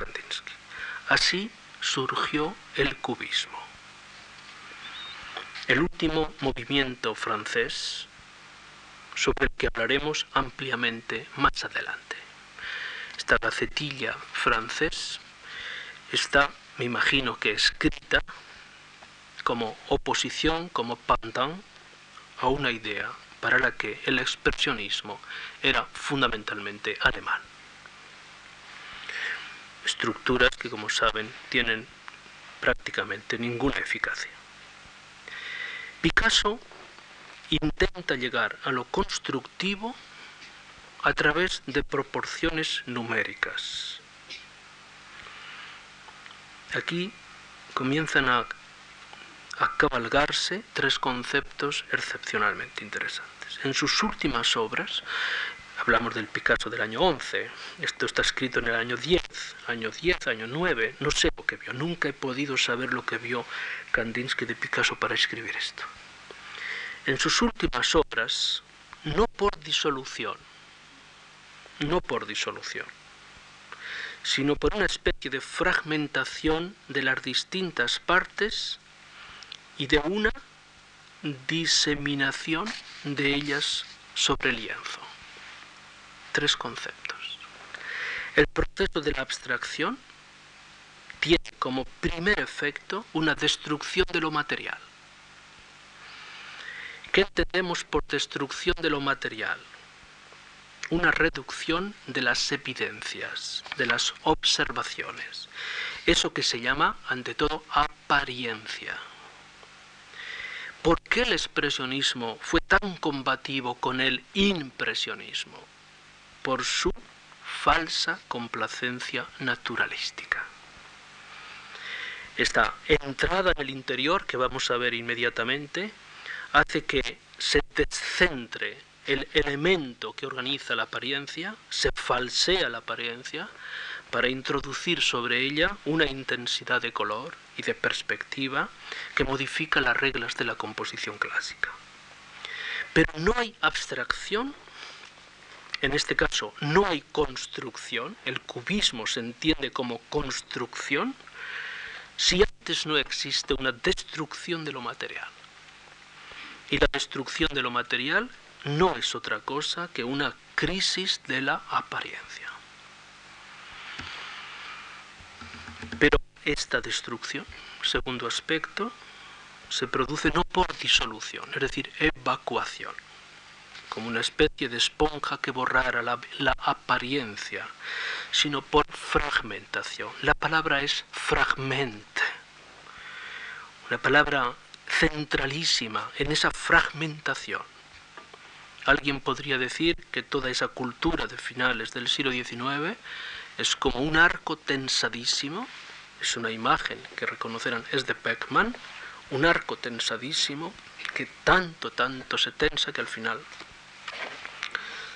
[SPEAKER 1] Así surgió el cubismo el último movimiento francés sobre el que hablaremos ampliamente más adelante. Esta gacetilla francés está, me imagino que escrita como oposición, como pantan a una idea para la que el expresionismo era fundamentalmente alemán. Estructuras que, como saben, tienen prácticamente ninguna eficacia. Picasso intenta llegar a lo constructivo a través de proporciones numéricas. Aquí comienzan a, cabalgarse tres conceptos excepcionalmente interesantes. En sus últimas obras, hablamos del Picasso del año 11, esto está escrito en el año 10, año 10, año 9, no sé lo que vio, nunca he podido saber lo que vio Kandinsky de Picasso para escribir esto. En sus últimas obras, no por disolución, no por disolución, sino por una especie de fragmentación de las distintas partes y de una diseminación de ellas sobre el lienzo. Tres conceptos. El proceso de la abstracción tiene como primer efecto una destrucción de lo material. ¿Qué entendemos por destrucción de lo material? Una reducción de las evidencias, de las observaciones. Eso que se llama, ante todo, apariencia. ¿Por qué el expresionismo fue tan combativo con el impresionismo? Por su falsa complacencia naturalística esta entrada en el interior que vamos a ver inmediatamente hace que se descentre el elemento que organiza la apariencia, se falsea la apariencia para introducir sobre ella una intensidad de color y de perspectiva que modifica las reglas de la composición clásica. Pero no hay abstracción, en este caso no hay construcción, el cubismo se entiende como construcción, si antes no existe una destrucción de lo material. Y la destrucción de lo material no es otra cosa que una crisis de la apariencia. Pero esta destrucción, segundo aspecto, se produce no por disolución, es decir, evacuación, como una especie de esponja que borrara la, apariencia, sino por fragmentación. La palabra es fragmente, una palabra centralísima en esa fragmentación. Alguien podría decir que toda esa cultura de finales del siglo XIX es como un arco tensadísimo, es una imagen que reconocerán, es de Beckman, un arco tensadísimo que tanto, tanto se tensa que al final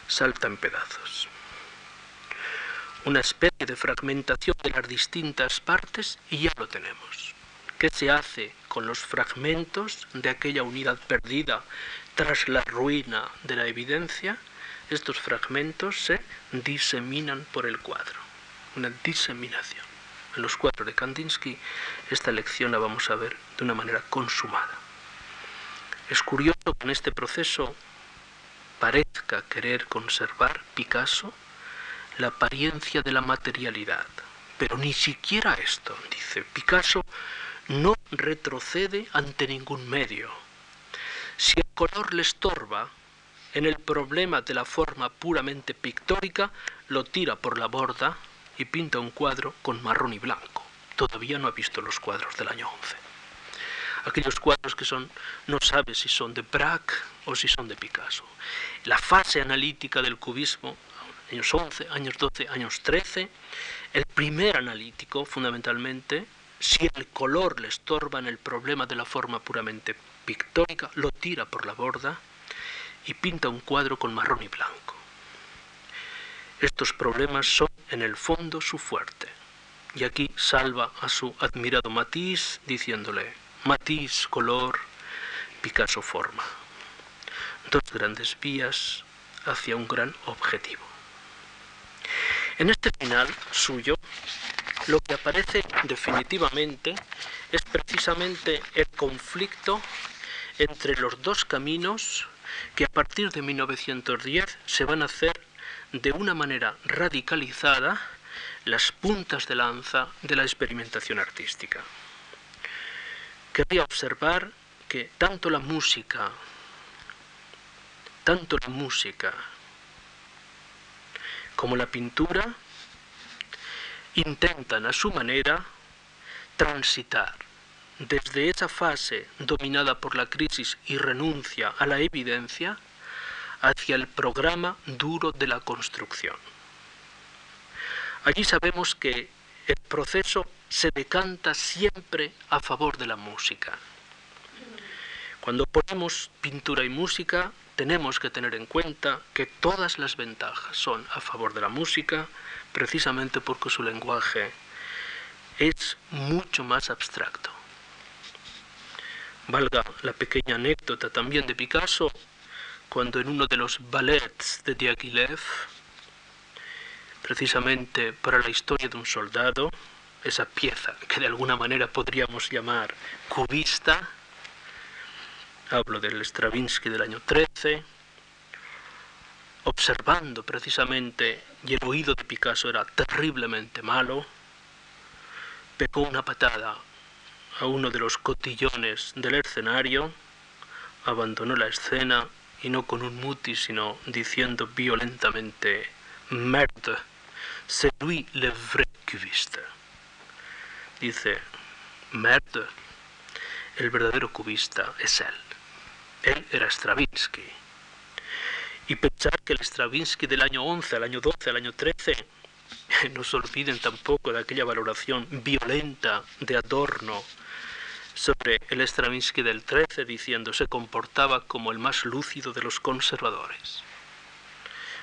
[SPEAKER 1] salta en pedazos. Una especie de fragmentación de las distintas partes y ya lo tenemos. ¿Qué se hace con los fragmentos de aquella unidad perdida tras la ruina de la evidencia? Estos fragmentos se diseminan por el cuadro. Una diseminación los cuatro de Kandinsky, esta lección la vamos a ver de una manera consumada. Es curioso que en este proceso parezca querer conservar Picasso la apariencia de la materialidad, pero ni siquiera esto, dice Picasso, no retrocede ante ningún medio. Si el color le estorba, en el problema de la forma puramente pictórica, lo tira por la borda y pinta un cuadro con marrón y blanco. Todavía no ha visto los cuadros del año 11. Aquellos cuadros que son, no sabe si son de Braque o si son de Picasso. La fase analítica del cubismo, años 11, años 12, años 13, el primer analítico, fundamentalmente, si el color le estorba en el problema de la forma puramente pictórica, lo tira por la borda y pinta un cuadro con marrón y blanco. Estos problemas son en el fondo su fuerte. Y aquí salva a su admirado Matisse diciéndole, Matisse color, Picasso forma. Dos grandes vías hacia un gran objetivo. En este final suyo, lo que aparece definitivamente es precisamente el conflicto entre los dos caminos que a partir de 1910 se van a hacer de una manera radicalizada las puntas de lanza de la experimentación artística. Quería observar que tanto la música, tanto la música como la pintura intentan a su manera transitar desde esa fase dominada por la crisis y renuncia a la evidencia hacia el programa duro de la construcción. Allí sabemos que el proceso se decanta siempre a favor de la música. Cuando ponemos pintura y música, tenemos que tener en cuenta que todas las ventajas son a favor de la música, precisamente porque su lenguaje es mucho más abstracto. Valga la pequeña anécdota también de Picasso, cuando en uno de los ballets de Diaghilev, precisamente para la historia de un soldado, esa pieza que de alguna manera podríamos llamar cubista, hablo del Stravinsky del año 13, observando precisamente, y el oído de Picasso era terriblemente malo, pegó una patada a uno de los cotillones del escenario, abandonó la escena y no con un muti, sino diciendo violentamente, merde, c'est lui le vrai cubiste. Dice, merde, el verdadero cubista es él. Él era Stravinsky. Y pensar que el Stravinsky del año 11 al año 12, al año 13, no se olviden tampoco de aquella valoración violenta de Adorno sobre el Stravinsky del 13 diciendo se comportaba como el más lúcido de los conservadores,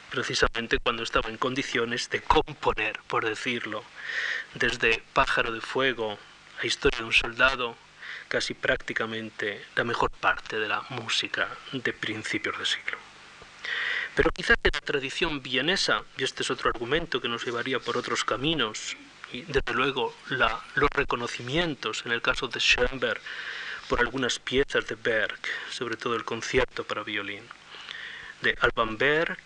[SPEAKER 1] precisamente cuando estaba en condiciones de componer, por decirlo, desde Pájaro de Fuego a Historia de un Soldado, casi prácticamente la mejor parte de la música de principios de siglo. Pero quizás la tradición vienesa, y este es otro argumento que nos llevaría por otros caminos, y desde luego los reconocimientos en el caso de Schoenberg por algunas piezas de Berg, sobre todo el concierto para violín, de Alban Berg,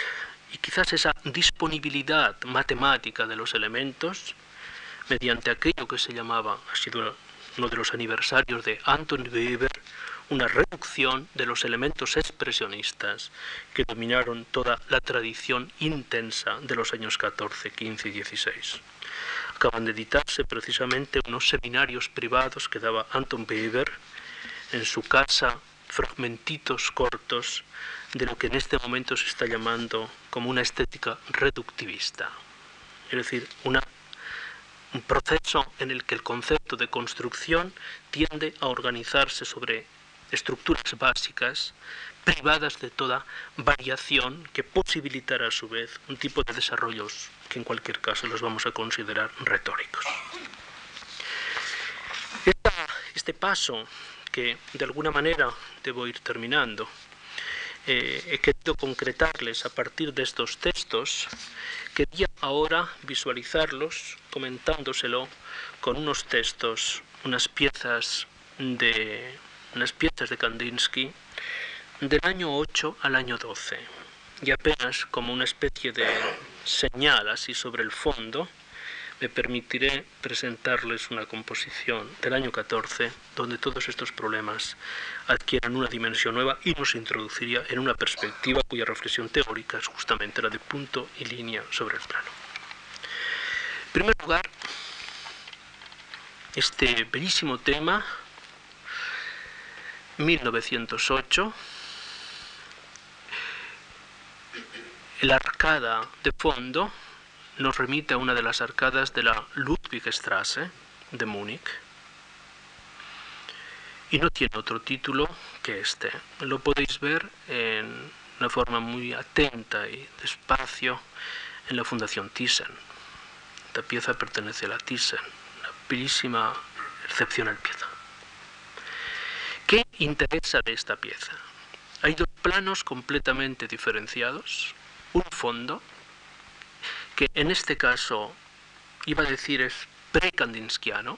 [SPEAKER 1] y quizás esa disponibilidad matemática de los elementos mediante aquello que se llamaba, ha sido uno de los aniversarios de Anton Weber, una reducción de los elementos expresionistas que dominaron toda la tradición intensa de los años 14, 15 y 16. Acaban de editarse precisamente unos seminarios privados que daba Anton Weber en su casa, fragmentitos cortos de lo que en este momento se está llamando como una estética reductivista, es decir, un proceso en el que el concepto de construcción tiende a organizarse sobre estructuras básicas privadas de toda variación que posibilitará a su vez un tipo de desarrollos que en cualquier caso los vamos a considerar retóricos. este paso que de alguna manera debo ir terminando, eh, he querido concretarles a partir de estos textos, quería ahora visualizarlos comentándoselo con unos textos, unas piezas de unas piezas de Kandinsky del año 8 al año 12 y apenas como una especie de señal así sobre el fondo me permitiré presentarles una composición del año 14 donde todos estos problemas adquieran una dimensión nueva y nos introduciría en una perspectiva cuya reflexión teórica es justamente la de punto y línea sobre el plano. En primer lugar, este bellísimo tema 1908, la arcada de fondo nos remite a una de las arcadas de la Ludwigstrasse de Múnich y no tiene otro título que este. Lo podéis ver en una forma muy atenta y despacio en la Fundación Thyssen. Esta pieza pertenece a la Thyssen, una bellísima, excepcional pieza. ¿Qué interesa de esta pieza? Hay dos planos completamente diferenciados, un fondo, que en este caso iba a decir es precandinskiano,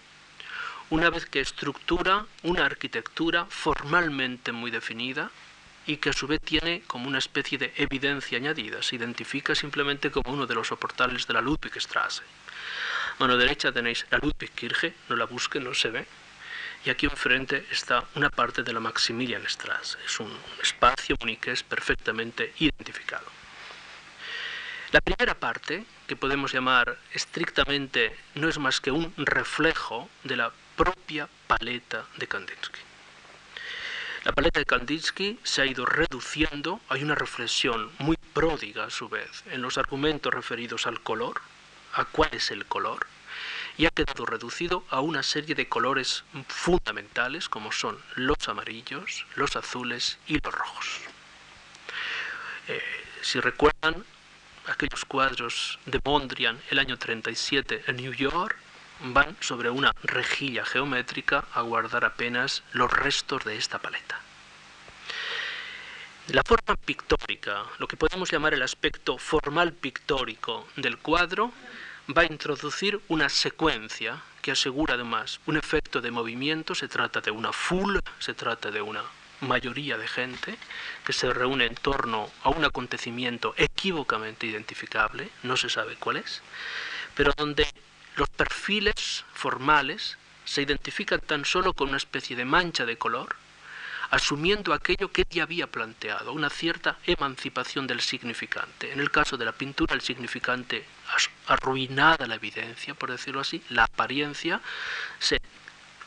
[SPEAKER 1] una vez que estructura una arquitectura formalmente muy definida y que a su vez tiene como una especie de evidencia añadida, se identifica simplemente como uno de los soportales de la Ludwigstrasse. Mano derecha tenéis la Ludwigkirche, no la busquen, no se ve, y aquí enfrente está una parte de la Maximilianstraße. Es un espacio es perfectamente identificado. La primera parte, que podemos llamar estrictamente, no es más que un reflejo de la propia paleta de Kandinsky. La paleta de Kandinsky se ha ido reduciendo, hay una reflexión muy pródiga a su vez en los argumentos referidos al color, a cuál es el color, y ha quedado reducido a una serie de colores fundamentales como son los amarillos, los azules y los rojos. Eh, si recuerdan aquellos cuadros de Mondrian el año 37 en New York, van sobre una rejilla geométrica a guardar apenas los restos de esta paleta. La forma pictórica, lo que podemos llamar el aspecto formal pictórico del cuadro, va a introducir una secuencia que asegura además un efecto de movimiento, se trata de una full, se trata de una mayoría de gente que se reúne en torno a un acontecimiento equívocamente identificable, no se sabe cuál es, pero donde los perfiles formales se identifican tan solo con una especie de mancha de color, asumiendo aquello que ya había planteado, una cierta emancipación del significante. En el caso de la pintura, el significante arruinada la evidencia, por decirlo así, la apariencia se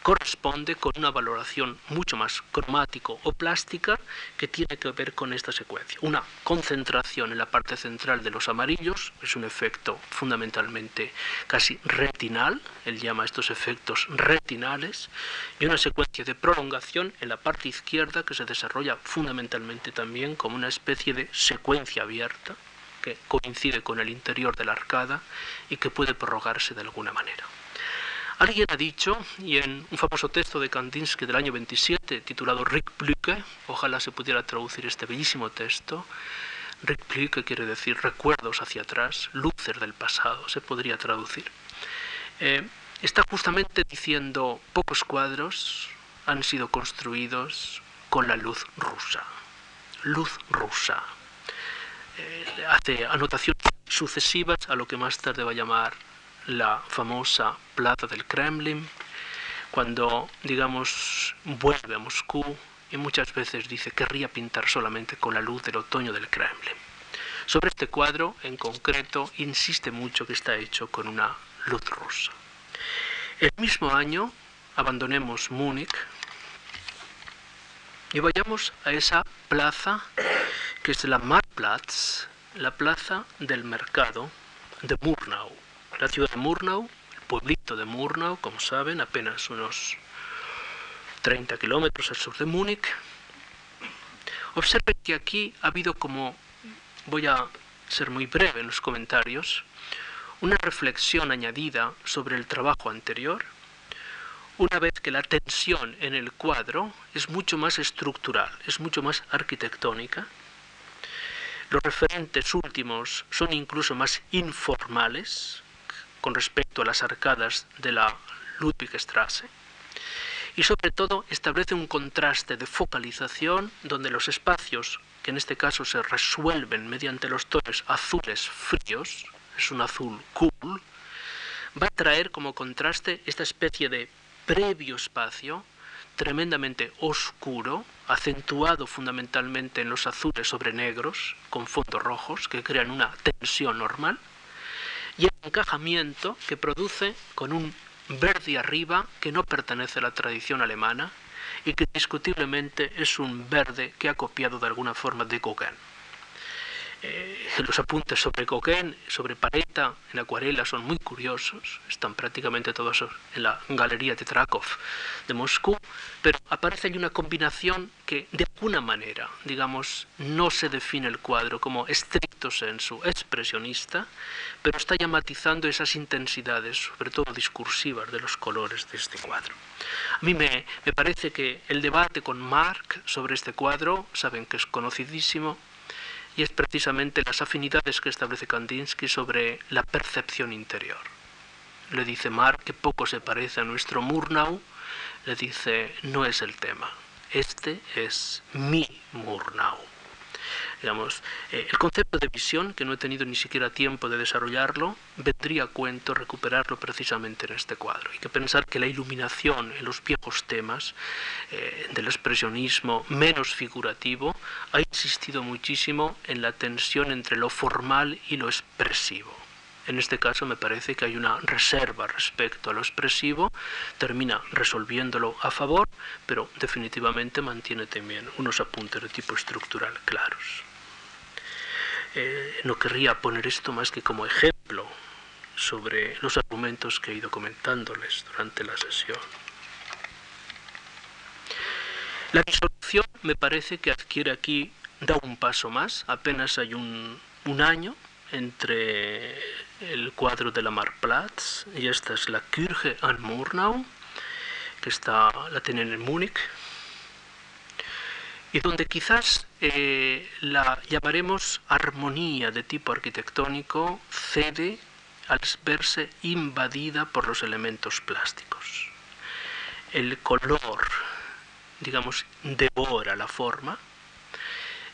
[SPEAKER 1] corresponde con una valoración mucho más cromático o plástica que tiene que ver con esta secuencia. Una concentración en la parte central de los amarillos, es un efecto fundamentalmente casi retinal, él llama estos efectos retinales, y una secuencia de prolongación en la parte izquierda que se desarrolla fundamentalmente también como una especie de secuencia abierta que coincide con el interior de la arcada y que puede prorrogarse de alguna manera. Alguien ha dicho, y en un famoso texto de Kandinsky del año 27, titulado Rückblicke, ojalá se pudiera traducir este bellísimo texto, Rückblicke quiere decir recuerdos hacia atrás, luces del pasado, se podría traducir. Eh, está justamente diciendo pocos cuadros han sido construidos con la luz rusa. Luz rusa. Eh, hace anotaciones sucesivas a lo que más tarde va a llamar la famosa plaza del Kremlin, cuando, digamos, vuelve a Moscú y muchas veces dice querría pintar solamente con la luz del otoño del Kremlin. Sobre este cuadro, en concreto, insiste mucho que está hecho con una luz rosa. El mismo año abandonemos Múnich y vayamos a esa plaza que es la Marktplatz, la plaza del mercado de Murnau. La ciudad de Murnau, el pueblito de Murnau, como saben, apenas unos 30 kilómetros al sur de Múnich. Observen que aquí ha habido como, voy a ser muy breve en los comentarios, una reflexión añadida sobre el trabajo anterior, una vez que la tensión en el cuadro es mucho más estructural, es mucho más arquitectónica. Los referentes últimos son incluso más informales, con respecto a las arcadas de la Ludwigstrasse y sobre todo establece un contraste de focalización donde los espacios, que en este caso se resuelven mediante los tonos azules fríos, es un azul cool, va a traer como contraste esta especie de previo espacio tremendamente oscuro, acentuado fundamentalmente en los azules sobre negros, con fondos rojos, que crean una tensión normal, y el encajamiento que produce con un verde arriba que no pertenece a la tradición alemana y que discutiblemente es un verde que ha copiado de alguna forma de Gauguin. Eh, los apuntes sobre Gauguin, sobre Paleta, en acuarela son muy curiosos, están prácticamente todos en la Galería de Trakov de Moscú, pero aparece ahí una combinación que de alguna manera, digamos, no se define el cuadro como estricto sensu expresionista, pero está ya matizando esas intensidades, sobre todo discursivas, de los colores de este cuadro. A mí me, me parece que el debate con Marc sobre este cuadro, saben que es conocidísimo, y es precisamente las afinidades que establece Kandinsky sobre la percepción interior. Le dice Mark que poco se parece a nuestro Murnau, le dice no es el tema, este es mi Murnau. Digamos, eh, el concepto de visión, que no he tenido ni siquiera tiempo de desarrollarlo, vendría a cuento recuperarlo precisamente en este cuadro. Hay que pensar que la iluminación en los viejos temas eh, del expresionismo menos figurativo ha insistido muchísimo en la tensión entre lo formal y lo expresivo. En este caso me parece que hay una reserva respecto a lo expresivo, termina resolviéndolo a favor, pero definitivamente mantiene también unos apuntes de tipo estructural claros. Eh, no querría poner esto más que como ejemplo sobre los argumentos que he ido comentándoles durante la sesión. La disolución me parece que adquiere aquí, da un paso más, apenas hay un, un año entre el cuadro de la Marplatz y esta es la Kirche an Murnau, que está, la tienen en Múnich, y donde quizás eh, la llamaremos armonía de tipo arquitectónico cede al verse invadida por los elementos plásticos. El color, digamos, devora la forma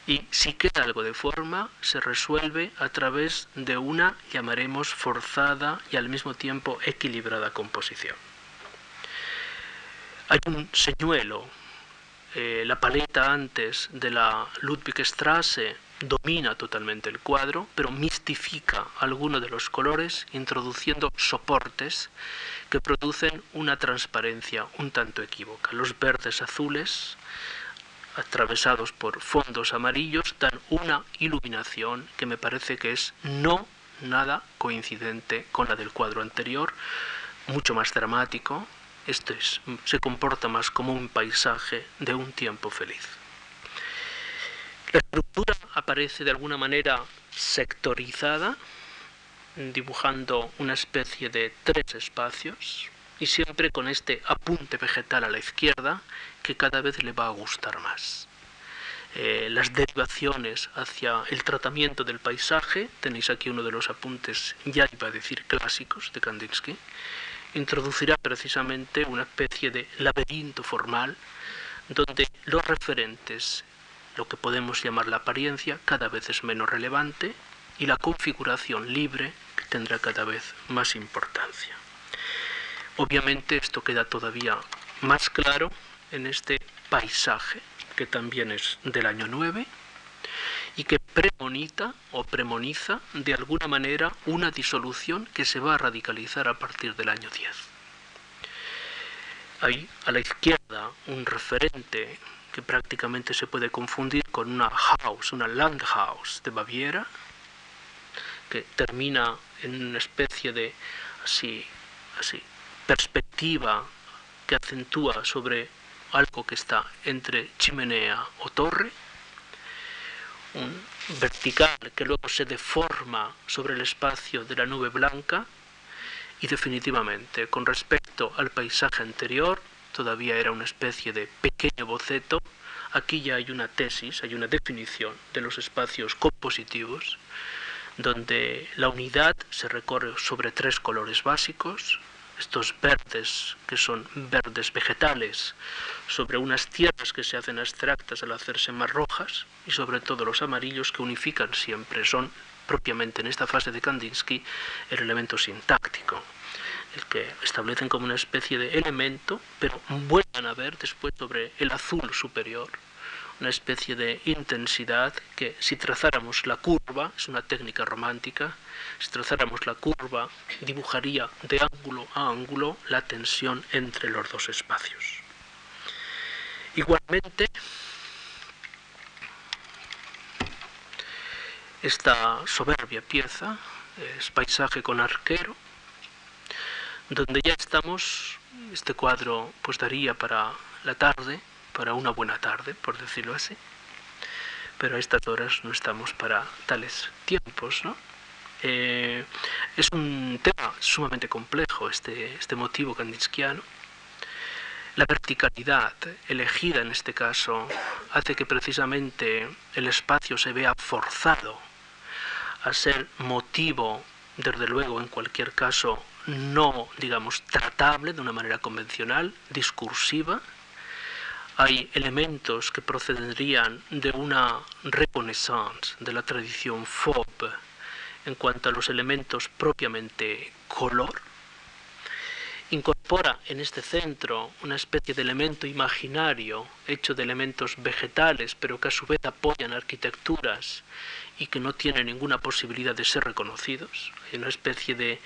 [SPEAKER 1] y si queda algo de forma, se resuelve a través de una, llamaremos, forzada y al mismo tiempo equilibrada composición. Hay un señuelo eh, la paleta antes de la Ludwigstrasse domina totalmente el cuadro, pero mistifica algunos de los colores introduciendo soportes que producen una transparencia un tanto equívoca. Los verdes azules atravesados por fondos amarillos dan una iluminación que me parece que es no nada coincidente con la del cuadro anterior, mucho más dramático. Este se comporta más como un paisaje de un tiempo feliz. La estructura aparece de alguna manera sectorizada, dibujando una especie de tres espacios y siempre con este apunte vegetal a la izquierda que cada vez le va a gustar más. Eh, las derivaciones hacia el tratamiento del paisaje, tenéis aquí uno de los apuntes, ya iba a decir clásicos de Kandinsky, introducirá precisamente una especie de laberinto formal donde los referentes, lo que podemos llamar la apariencia, cada vez es menos relevante y la configuración libre tendrá cada vez más importancia. Obviamente esto queda todavía más claro en este paisaje, que también es del año 9, y que premonita o premoniza de alguna manera una disolución que se va a radicalizar a partir del año 10. Hay a la izquierda un referente que prácticamente se puede confundir con una house, una Landhaus de Baviera, que termina en una especie de así, así, perspectiva que acentúa sobre algo que está entre chimenea o torre, un vertical que luego se deforma sobre el espacio de la nube blanca y definitivamente con respecto al paisaje anterior todavía era una especie de pequeño boceto, aquí ya hay una tesis, hay una definición de los espacios compositivos donde la unidad se recorre sobre tres colores básicos, estos verdes que son verdes vegetales sobre unas tierras que se hacen abstractas al hacerse más rojas y sobre todo los amarillos que unifican siempre son propiamente en esta fase de Kandinsky el elemento sintáctico el que establecen como una especie de elemento pero vuelvan a ver después sobre el azul superior una especie de intensidad que si trazáramos la curva, es una técnica romántica, si trazáramos la curva dibujaría de ángulo a ángulo la tensión entre los dos espacios. Igualmente, esta soberbia pieza es paisaje con arquero, donde ya estamos, este cuadro pues daría para la tarde, para una buena tarde, por decirlo así. Pero a estas horas no estamos para tales tiempos, ¿no? Eh, es un tema sumamente complejo este, este motivo kandinskiano. La verticalidad elegida en este caso hace que precisamente el espacio se vea forzado a ser motivo, desde luego en cualquier caso, no, digamos, tratable de una manera convencional, discursiva, hay elementos que procederían de una reconnaissance de la tradición Fauve en cuanto a los elementos propiamente color. Incorpora en este centro una especie de elemento imaginario hecho de elementos vegetales, pero que a su vez apoyan arquitecturas y que no tienen ninguna posibilidad de ser reconocidos. Hay una especie de,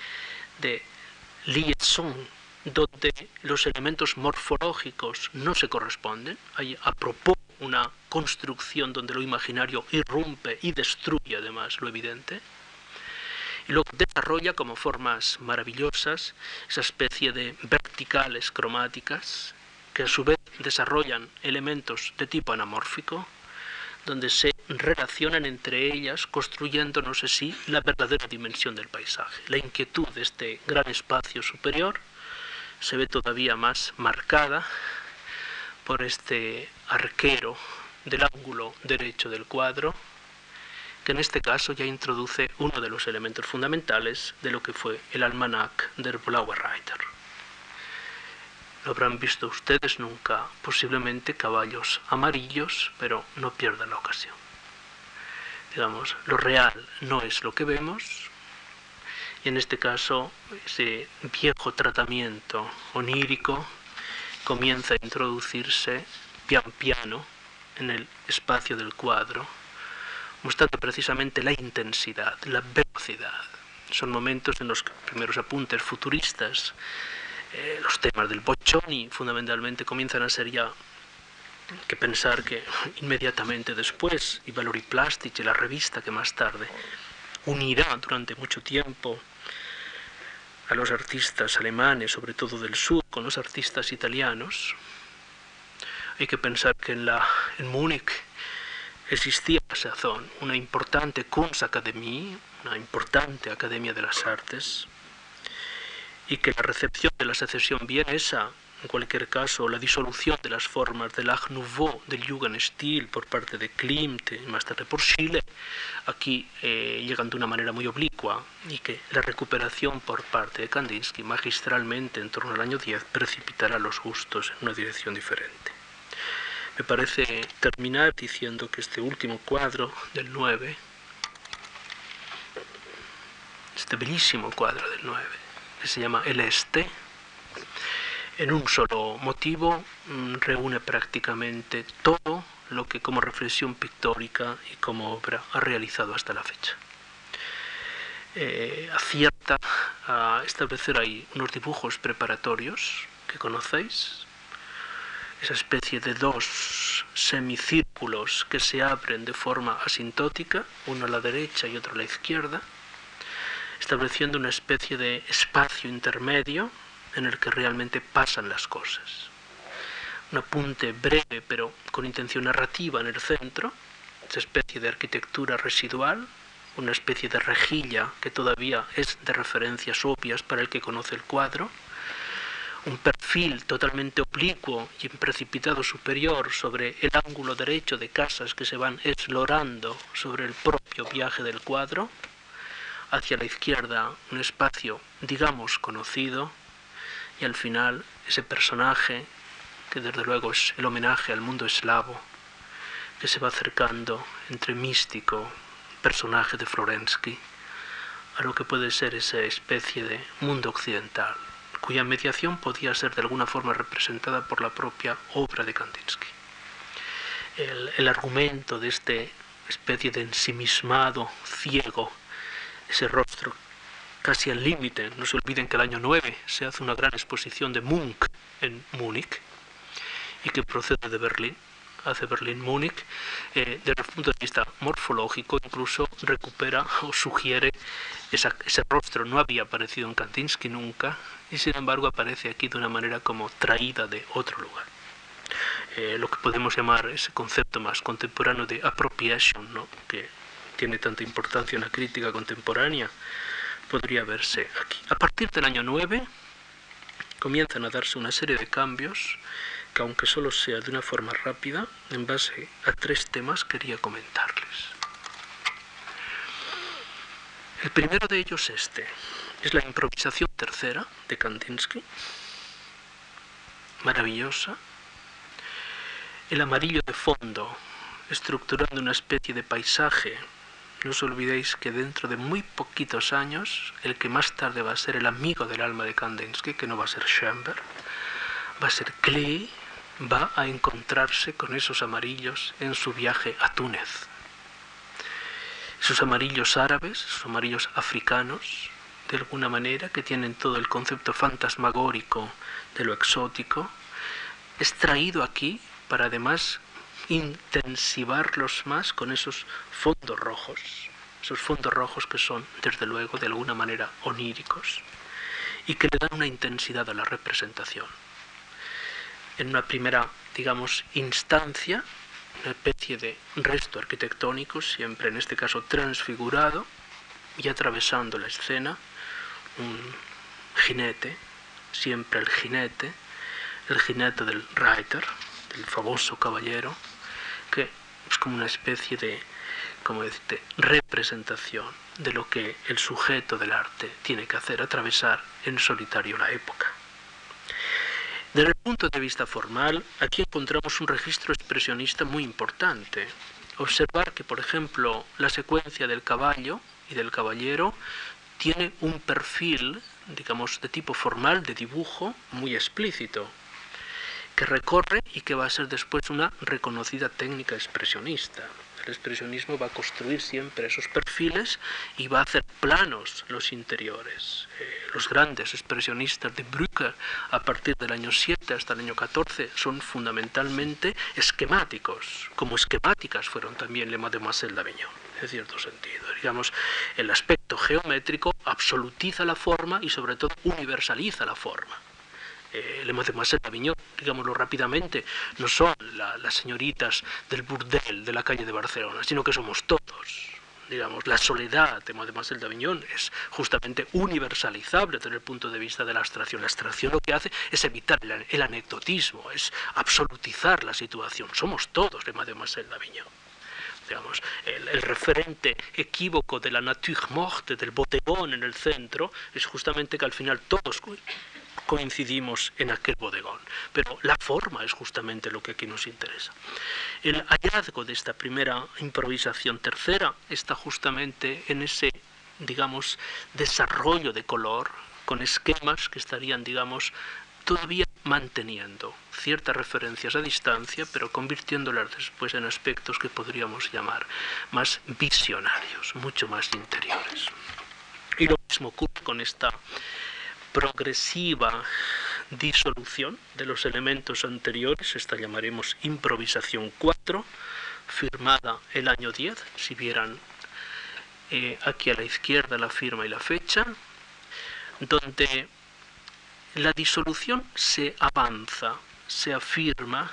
[SPEAKER 1] de liaison donde los elementos morfológicos no se corresponden. Hay a propósito una construcción donde lo imaginario irrumpe y destruye además lo evidente. Y luego desarrolla como formas maravillosas esa especie de verticales cromáticas que a su vez desarrollan elementos de tipo anamórfico, donde se relacionan entre ellas construyendo, no sé si, la verdadera dimensión del paisaje, la inquietud de este gran espacio superior se ve todavía más marcada por este arquero del ángulo derecho del cuadro, que en este caso ya introduce uno de los elementos fundamentales de lo que fue el almanac del Blauer Reiter. Lo habrán visto ustedes nunca, posiblemente caballos amarillos, pero no pierdan la ocasión. Digamos, lo real no es lo que vemos, en este caso ese viejo tratamiento onírico comienza a introducirse pian piano en el espacio del cuadro, mostrando precisamente la intensidad, la velocidad. Son momentos en los primeros apuntes futuristas, eh, los temas del Boccioni fundamentalmente comienzan a ser ya que pensar que inmediatamente después, y Valori Plastic, la revista que más tarde unirá durante mucho tiempo a los artistas alemanes, sobre todo del sur, con los artistas italianos. Hay que pensar que en, en Múnich existía a sazón una importante Kunstakademie, una importante Academia de las Artes, y que la recepción de la secesión vienesa en cualquier caso, la disolución de las formas del Art Nouveau, del Jugendstil por parte de Klimt más tarde por Schiele, aquí eh, llegan de una manera muy oblicua y que la recuperación por parte de Kandinsky magistralmente en torno al año 10 precipitará los gustos en una dirección diferente. Me parece terminar diciendo que este último cuadro del 9, este bellísimo cuadro del 9, que se llama El Este, en un solo motivo mm, reúne prácticamente todo lo que como reflexión pictórica y como obra ha realizado hasta la fecha. Eh, acierta a establecer ahí unos dibujos preparatorios que conocéis, esa especie de dos semicírculos que se abren de forma asintótica, uno a la derecha y otro a la izquierda, estableciendo una especie de espacio intermedio en el que realmente pasan las cosas. Un apunte breve pero con intención narrativa en el centro, esa especie de arquitectura residual, una especie de rejilla que todavía es de referencias obvias para el que conoce el cuadro, un perfil totalmente oblicuo y en precipitado superior sobre el ángulo derecho de casas que se van explorando sobre el propio viaje del cuadro, hacia la izquierda un espacio, digamos, conocido, y al final ese personaje, que desde luego es el homenaje al mundo eslavo, que se va acercando entre místico, personaje de Florensky, a lo que puede ser esa especie de mundo occidental, cuya mediación podía ser de alguna forma representada por la propia obra de Kandinsky. El, el argumento de este especie de ensimismado, ciego, ese rostro casi al límite. No se olviden que el año 9 se hace una gran exposición de Munch en Múnich y que procede de Berlín, hace Berlín-Múnich, eh, desde el punto de vista morfológico incluso recupera o sugiere ese rostro. No había aparecido en Kandinsky nunca y sin embargo aparece aquí de una manera como traída de otro lugar. Eh, lo que podemos llamar ese concepto más contemporáneo de appropriation, ¿no? que tiene tanta importancia en la crítica contemporánea, podría verse aquí. A partir del año 9 comienzan a darse una serie de cambios que aunque solo sea de una forma rápida, en base a tres temas quería comentarles. El primero de ellos este, es la improvisación tercera de Kandinsky, maravillosa, el amarillo de fondo, estructurando una especie de paisaje no os olvidéis que dentro de muy poquitos años, el que más tarde va a ser el amigo del alma de Kandinsky, que no va a ser Schoenberg, va a ser Klee, va a encontrarse con esos amarillos en su viaje a Túnez. Esos amarillos árabes, esos amarillos africanos, de alguna manera, que tienen todo el concepto fantasmagórico de lo exótico, es traído aquí para además intensivarlos más con esos fondos rojos, esos fondos rojos que son, desde luego, de alguna manera oníricos y que le dan una intensidad a la representación. En una primera, digamos, instancia, una especie de resto arquitectónico, siempre en este caso transfigurado, y atravesando la escena, un jinete, siempre el jinete, el jinete del Reiter, del famoso caballero, que es como una especie de, como representación de lo que el sujeto del arte tiene que hacer, atravesar en solitario la época. Desde el punto de vista formal, aquí encontramos un registro expresionista muy importante. Observar que, por ejemplo, la secuencia del caballo y del caballero tiene un perfil, digamos, de tipo formal, de dibujo, muy explícito que recorre y que va a ser después una reconocida técnica expresionista. El expresionismo va a construir siempre esos perfiles y va a hacer planos los interiores. Eh, los grandes expresionistas de Brücke, a partir del año 7 hasta el año 14, son fundamentalmente esquemáticos, como esquemáticas fueron también Le Mademoiselle d'Avignon, en cierto sentido. Digamos, el aspecto geométrico absolutiza la forma y sobre todo universaliza la forma eh, les Mademoiselles d'Avignon, digámoslo rápidamente, no son las señoritas del burdel de la calle de Barcelona, sino que somos todos. Digamos, la soledad de Mademoiselle d'Avignon es justamente universalizable desde el punto de vista de la abstracción. La abstracción lo que hace es evitar el, anecdotismo, es absolutizar la situación. Somos todos de Mademoiselle d'Avignon. Digamos, el, el, referente equívoco de la nature morte, del botellón en el centro, es justamente que al final todos coincidimos en aquel bodegón. Pero la forma es justamente lo que aquí nos interesa. El hallazgo de esta primera improvisación tercera está justamente en ese, digamos, desarrollo de color con esquemas que estarían, digamos, todavía manteniendo ciertas referencias a distancia, pero convirtiéndolas después en aspectos que podríamos llamar más visionarios, mucho más interiores. Y lo mismo ocurre con esta progresiva disolución de los elementos anteriores, esta llamaremos improvisación 4, firmada el año 10, si vieran eh, aquí a la izquierda la firma y la fecha, donde la disolución se avanza, se afirma,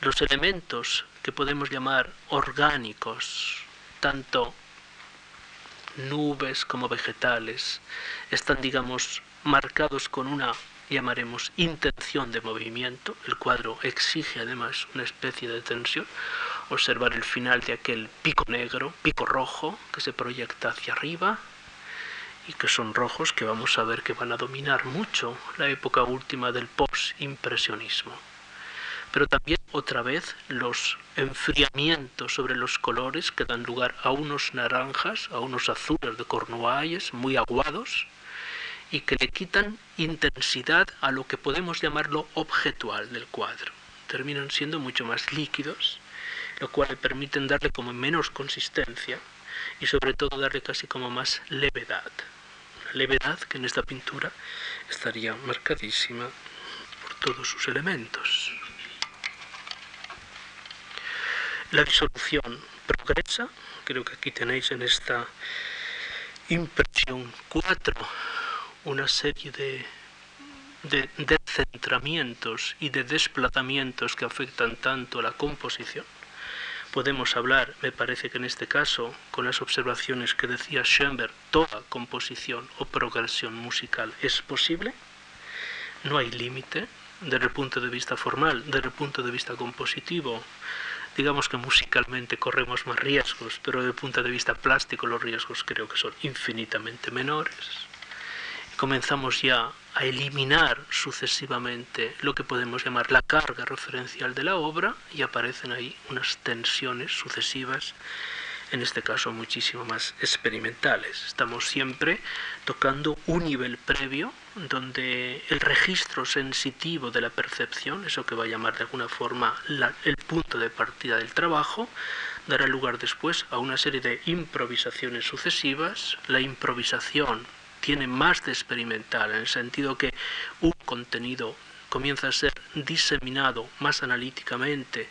[SPEAKER 1] los elementos que podemos llamar orgánicos, tanto nubes como vegetales, están, digamos, marcados con una, llamaremos, intención de movimiento. El cuadro exige además una especie de tensión. Observar el final de aquel pico negro, pico rojo, que se proyecta hacia arriba y que son rojos que vamos a ver que van a dominar mucho la época última del post-impresionismo. Pero también otra vez los enfriamientos sobre los colores que dan lugar a unos naranjas, a unos azules de Cornualles muy aguados, y que le quitan intensidad a lo que podemos llamarlo objetual del cuadro. Terminan siendo mucho más líquidos, lo cual permiten darle como menos consistencia y sobre todo darle casi como más levedad. levedad que en esta pintura estaría marcadísima por todos sus elementos. La disolución progresa, creo que aquí tenéis en esta impresión 4 una serie de, de descentramientos y de desplazamientos que afectan tanto a la composición. Podemos hablar, me parece que en este caso, con las observaciones que decía Schoenberg, toda composición o progresión musical es posible, no hay límite desde el punto de vista formal, desde el punto de vista compositivo. Digamos que musicalmente corremos más riesgos, pero desde el punto de vista plástico los riesgos creo que son infinitamente menores comenzamos ya a eliminar sucesivamente lo que podemos llamar la carga referencial de la obra y aparecen ahí unas tensiones sucesivas, en este caso muchísimo más experimentales. Estamos siempre tocando un nivel previo donde el registro sensitivo de la percepción, eso que va a llamar de alguna forma el punto de partida del trabajo, dará lugar después a una serie de improvisaciones sucesivas. La improvisación tiene más de experimental, en el sentido que un contenido comienza a ser diseminado más analíticamente,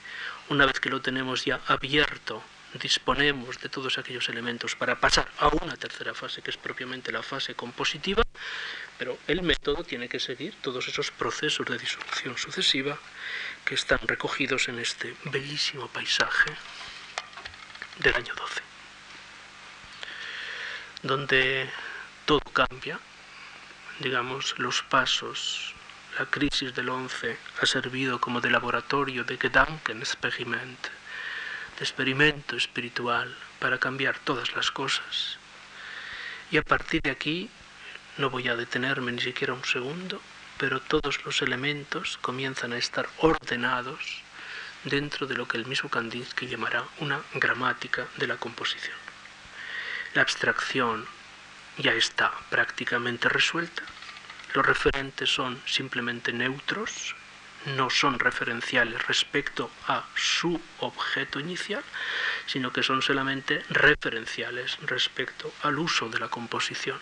[SPEAKER 1] una vez que lo tenemos ya abierto, disponemos de todos aquellos elementos para pasar a una tercera fase, que es propiamente la fase compositiva, pero el método tiene que seguir todos esos procesos de disolución sucesiva que están recogidos en este bellísimo paisaje del año 12, donde todo cambia, digamos, los pasos, la crisis del 11 ha servido como de laboratorio de Gedankenexperiment, de experimento espiritual para cambiar todas las cosas. Y a partir de aquí, no voy a detenerme ni siquiera un segundo, pero todos los elementos comienzan a estar ordenados dentro de lo que el mismo Kandinsky llamará una gramática de la composición. La abstracción, ya está prácticamente resuelta. Los referentes son simplemente neutros, no son referenciales respecto a su objeto inicial, sino que son solamente referenciales respecto al uso de la composición.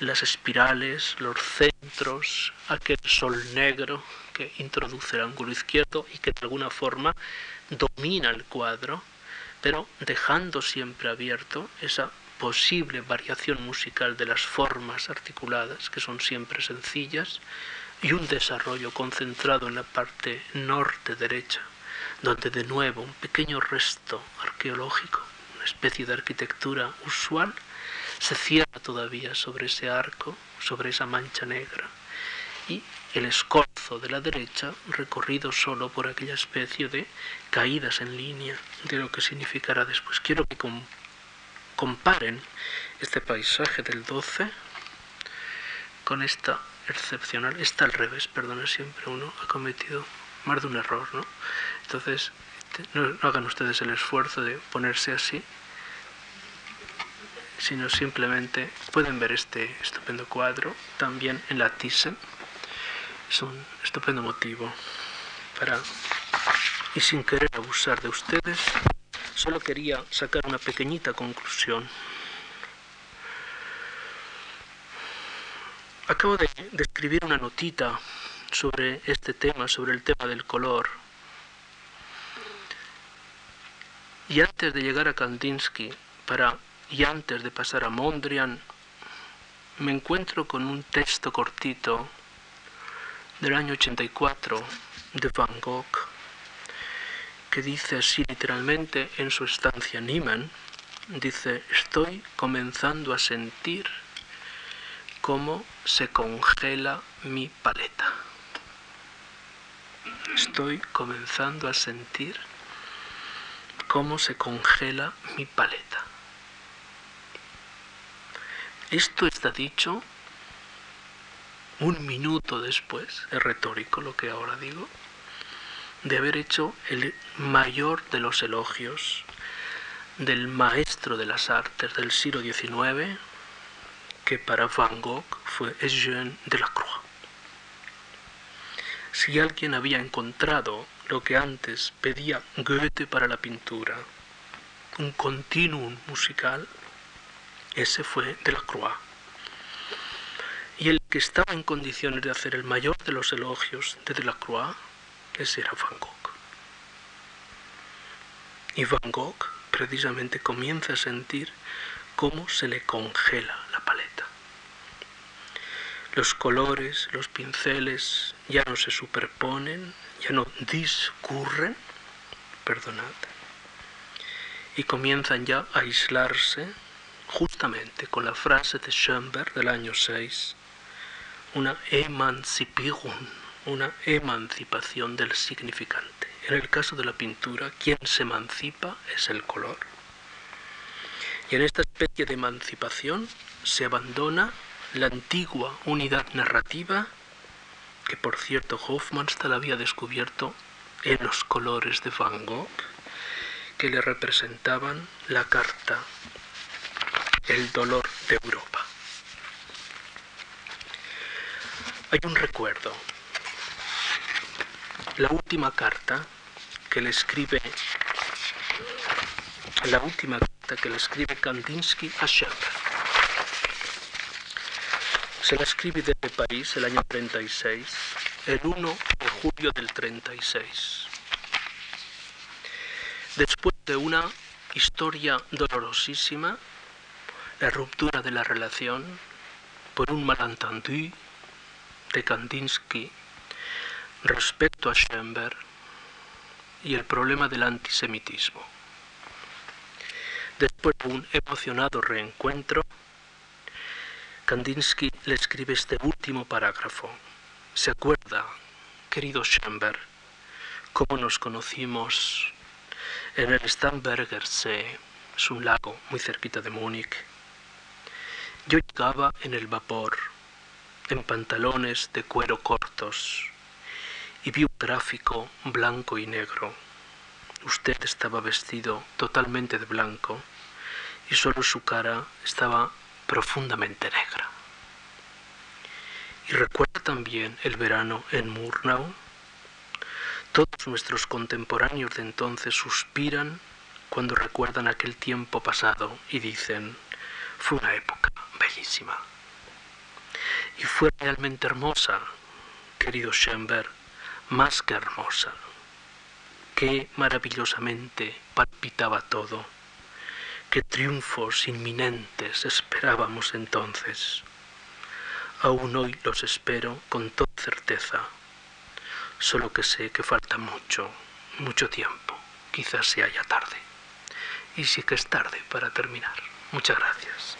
[SPEAKER 1] Las espirales, los centros, aquel sol negro que introduce el ángulo izquierdo y que de alguna forma domina el cuadro, pero dejando siempre abierto esa posible variación musical de las formas articuladas, que son siempre sencillas, y un desarrollo concentrado en la parte norte derecha, donde de nuevo un pequeño resto arqueológico, una especie de arquitectura usual, se cierra todavía sobre ese arco, sobre esa mancha negra, y el escorzo de la derecha recorrido solo por aquella especie de caídas en línea de lo que significará después. Quiero que comparen este paisaje del 12 con esta excepcional, está al revés, perdona, siempre uno ha cometido más de un error, ¿no? Entonces, no, hagan ustedes el esfuerzo de ponerse así, sino simplemente pueden ver este estupendo cuadro también en la Thyssen. Es un estupendo motivo para, y sin querer abusar de ustedes, solo quería sacar una pequeñita conclusión. Acabo de, escribir una notita sobre este tema, sobre el tema del color. Y antes de llegar a Kandinsky, para, y antes de pasar a Mondrian, me encuentro con un texto cortito del año 84 de Van Gogh, que dice así literalmente en su estancia Niemann, dice, estoy comenzando a sentir cómo se congela mi paleta. Estoy comenzando a sentir cómo se congela mi paleta. Esto está dicho un minuto después, es retórico lo que ahora digo, de haber hecho el mayor de los elogios del maestro de las artes del siglo XIX, que para Van Gogh fue Eugène Delacroix. Si alguien había encontrado lo que antes pedía Goethe para la pintura, un continuum musical, ese fue Delacroix. Y el que estaba en condiciones de hacer el mayor de los elogios de Delacroix, ese era Van Gogh. Y Van Gogh precisamente comienza a sentir cómo se le congela la paleta. Los colores, los pinceles ya no se superponen, ya no discurren, perdonad, y comienzan ya a aislarse justamente con la frase de Schoenberg del año 6, una emancipación, una emancipación del significante. En el caso de la pintura, quien se emancipa es el color. Y en esta especie de emancipación se abandona la antigua unidad narrativa que por cierto Hofmannsthal había descubierto en los colores de Van Gogh que le representaban la carta, el dolor de Europa. Hay un recuerdo, la última carta que le escribe, la última que le escribe Kandinsky a Schoenberg. Se la escribe desde París el año 36, el 1 de julio del 36. Después de una historia dolorosísima, la ruptura de la relación por un malentendu de Kandinsky respecto a Schoenberg y el problema del antisemitismo. Después de un emocionado reencuentro, Kandinsky le escribe este último parágrafo. ¿Se acuerda, querido Schoenberg, cómo nos conocimos en el Stamberger See? Es un lago muy cerquita de Múnich. Yo llegaba en el vapor, en pantalones de cuero cortos, y vi un gráfico blanco y negro Usted estaba vestido totalmente de blanco y solo su cara estaba profundamente negra. Y recuerda también el verano en Murnau, Todos nuestros contemporáneos de entonces suspiran cuando recuerdan aquel tiempo pasado y dicen, fue una época bellísima. Y fue realmente hermosa, querido Schoenberg, más que hermosa. Qué maravillosamente palpitaba todo. Qué triunfos inminentes esperábamos entonces. Aún hoy los espero con toda certeza, solo que sé que falta mucho, mucho tiempo. Quizás sea ya tarde. Y sí que es tarde para terminar. Muchas gracias.